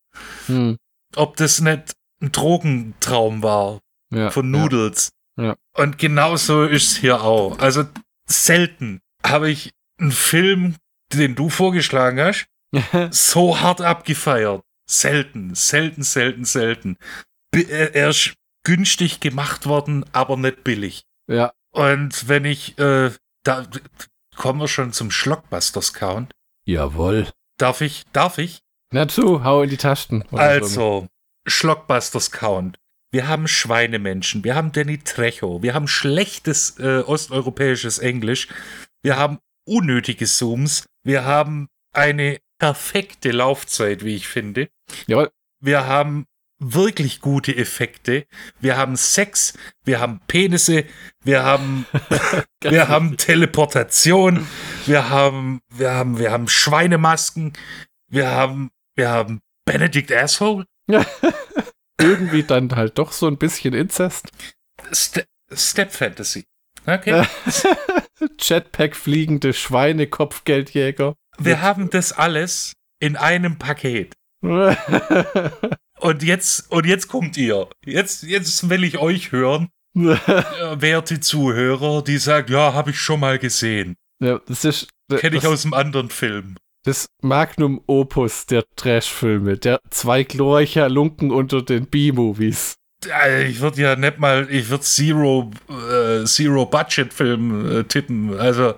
hm. ob das nicht ein Drogentraum war ja, von Noodles. Ja. Und genauso ist es hier auch. Also selten habe ich einen Film, den du vorgeschlagen hast, so hart abgefeiert. Selten, selten, selten, selten. Er ist günstig gemacht worden, aber nicht billig. Ja. Und wenn ich, äh, da, kommen wir schon zum Schlockbusters-Count. Jawohl. Darf ich? Darf ich? Na zu, hau in die Tasten. Also, Schlockbusters-Count. Wir haben Schweinemenschen, wir haben Danny Trecho, wir haben schlechtes äh, osteuropäisches Englisch, wir haben unnötige Zooms, wir haben eine perfekte Laufzeit, wie ich finde. Jawohl. Wir haben wirklich gute Effekte. Wir haben Sex, wir haben Penisse, wir haben, wir haben Teleportation, wir haben, wir haben, wir haben Schweinemasken, wir haben, wir haben Benedict Asshole. Irgendwie dann halt doch so ein bisschen Inzest. Ste Step Fantasy. Okay. Jetpack fliegende Schweine, Kopfgeldjäger. Wir haben das alles in einem Paket. Und jetzt, und jetzt kommt ihr. Jetzt, jetzt will ich euch hören, äh, werte Zuhörer, die sagt, ja, habe ich schon mal gesehen. ja, das ist. Kenne ich aus einem anderen Film. das Magnum Opus der Trash-Filme, der zwei glorreicher Lunken unter den B-Movies. Äh, Ich würde ja nicht mal, ich würde Zero, äh, Zero Budget Film äh, tippen. Also,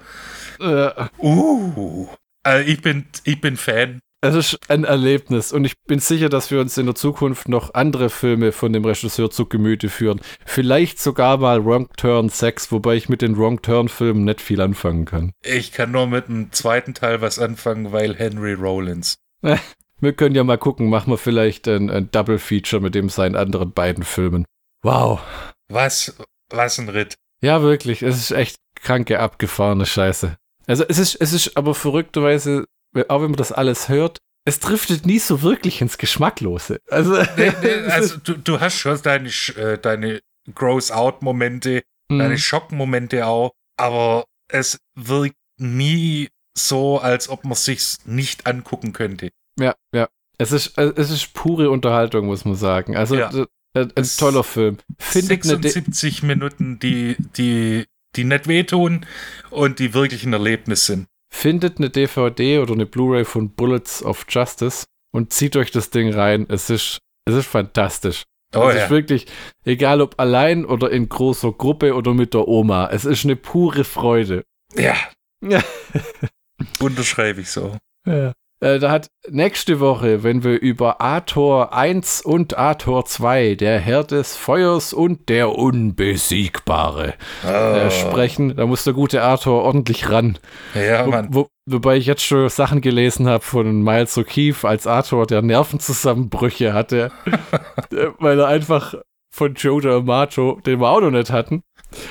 Äh, uh, äh, ich bin, ich bin Fan. Es ist ein Erlebnis und ich bin sicher, dass wir uns in der Zukunft noch andere Filme von dem Regisseur zu Gemüte führen. Vielleicht sogar mal Wrong Turn 6, wobei ich mit den Wrong Turn Filmen nicht viel anfangen kann. Ich kann nur mit dem zweiten Teil was anfangen, weil Henry Rollins. Wir können ja mal gucken, machen wir vielleicht ein, ein Double Feature mit dem seinen anderen beiden Filmen. Wow. Was, was ein Ritt. Ja, wirklich, es ist echt kranke, abgefahrene Scheiße. Also es ist, es ist aber verrückterweise, auch wenn man das alles hört, es driftet nie so wirklich ins Geschmacklose. Also, Nee, nee, also du, du hast schon deine, äh, deine Gross-Out-Momente, Mhm. deine Schockmomente auch, aber es wirkt nie so, als ob man sich's nicht angucken könnte. Ja, ja. Es ist, äh, es ist pure Unterhaltung, muss man sagen. Also Ja. äh, ein Es- toller Film. Findet eine De 76 Minuten, die, die, die nicht wehtun und die wirklich ein Erlebnis sind. findet eine DVD oder eine Blu-ray von Bullets of Justice und zieht euch das Ding rein. Es ist, es ist fantastisch. Oh es ja. ist wirklich, egal ob allein oder in großer Gruppe oder mit der Oma, es ist eine pure Freude. Ja. Ja. Unterschreibe ich so. Ja. Äh, da hat nächste Woche, wenn wir über Ator 1 und Ator 2, der Herr des Feuers und der Unbesiegbare, äh, Oh. sprechen, da muss der gute Arthur ordentlich ran. Ja, Wo, Mann. wo, wobei ich jetzt schon Sachen gelesen habe von Miles O'Keefe als Arthur, der Nervenzusammenbrüche hatte, äh, weil er einfach von Joe D'Amato, den wir auch noch nicht hatten,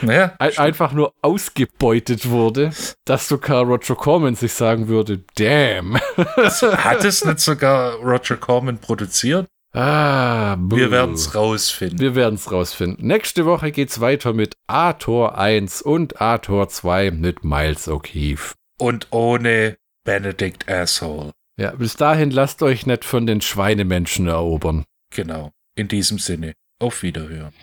Ja, ein, einfach nur ausgebeutet wurde, dass sogar Roger Corman sich sagen würde, damn. hat es nicht sogar Roger Corman produziert? Ah, Wir buh. werden es rausfinden. Wir werden es rausfinden. Nächste Woche geht's weiter mit Ator 1 und Ator 2 mit Miles O'Keefe. Und ohne Benedict Asshole. Ja, bis dahin lasst euch nicht von den Schweinemenschen erobern. Genau. In diesem Sinne. Auf Wiederhören.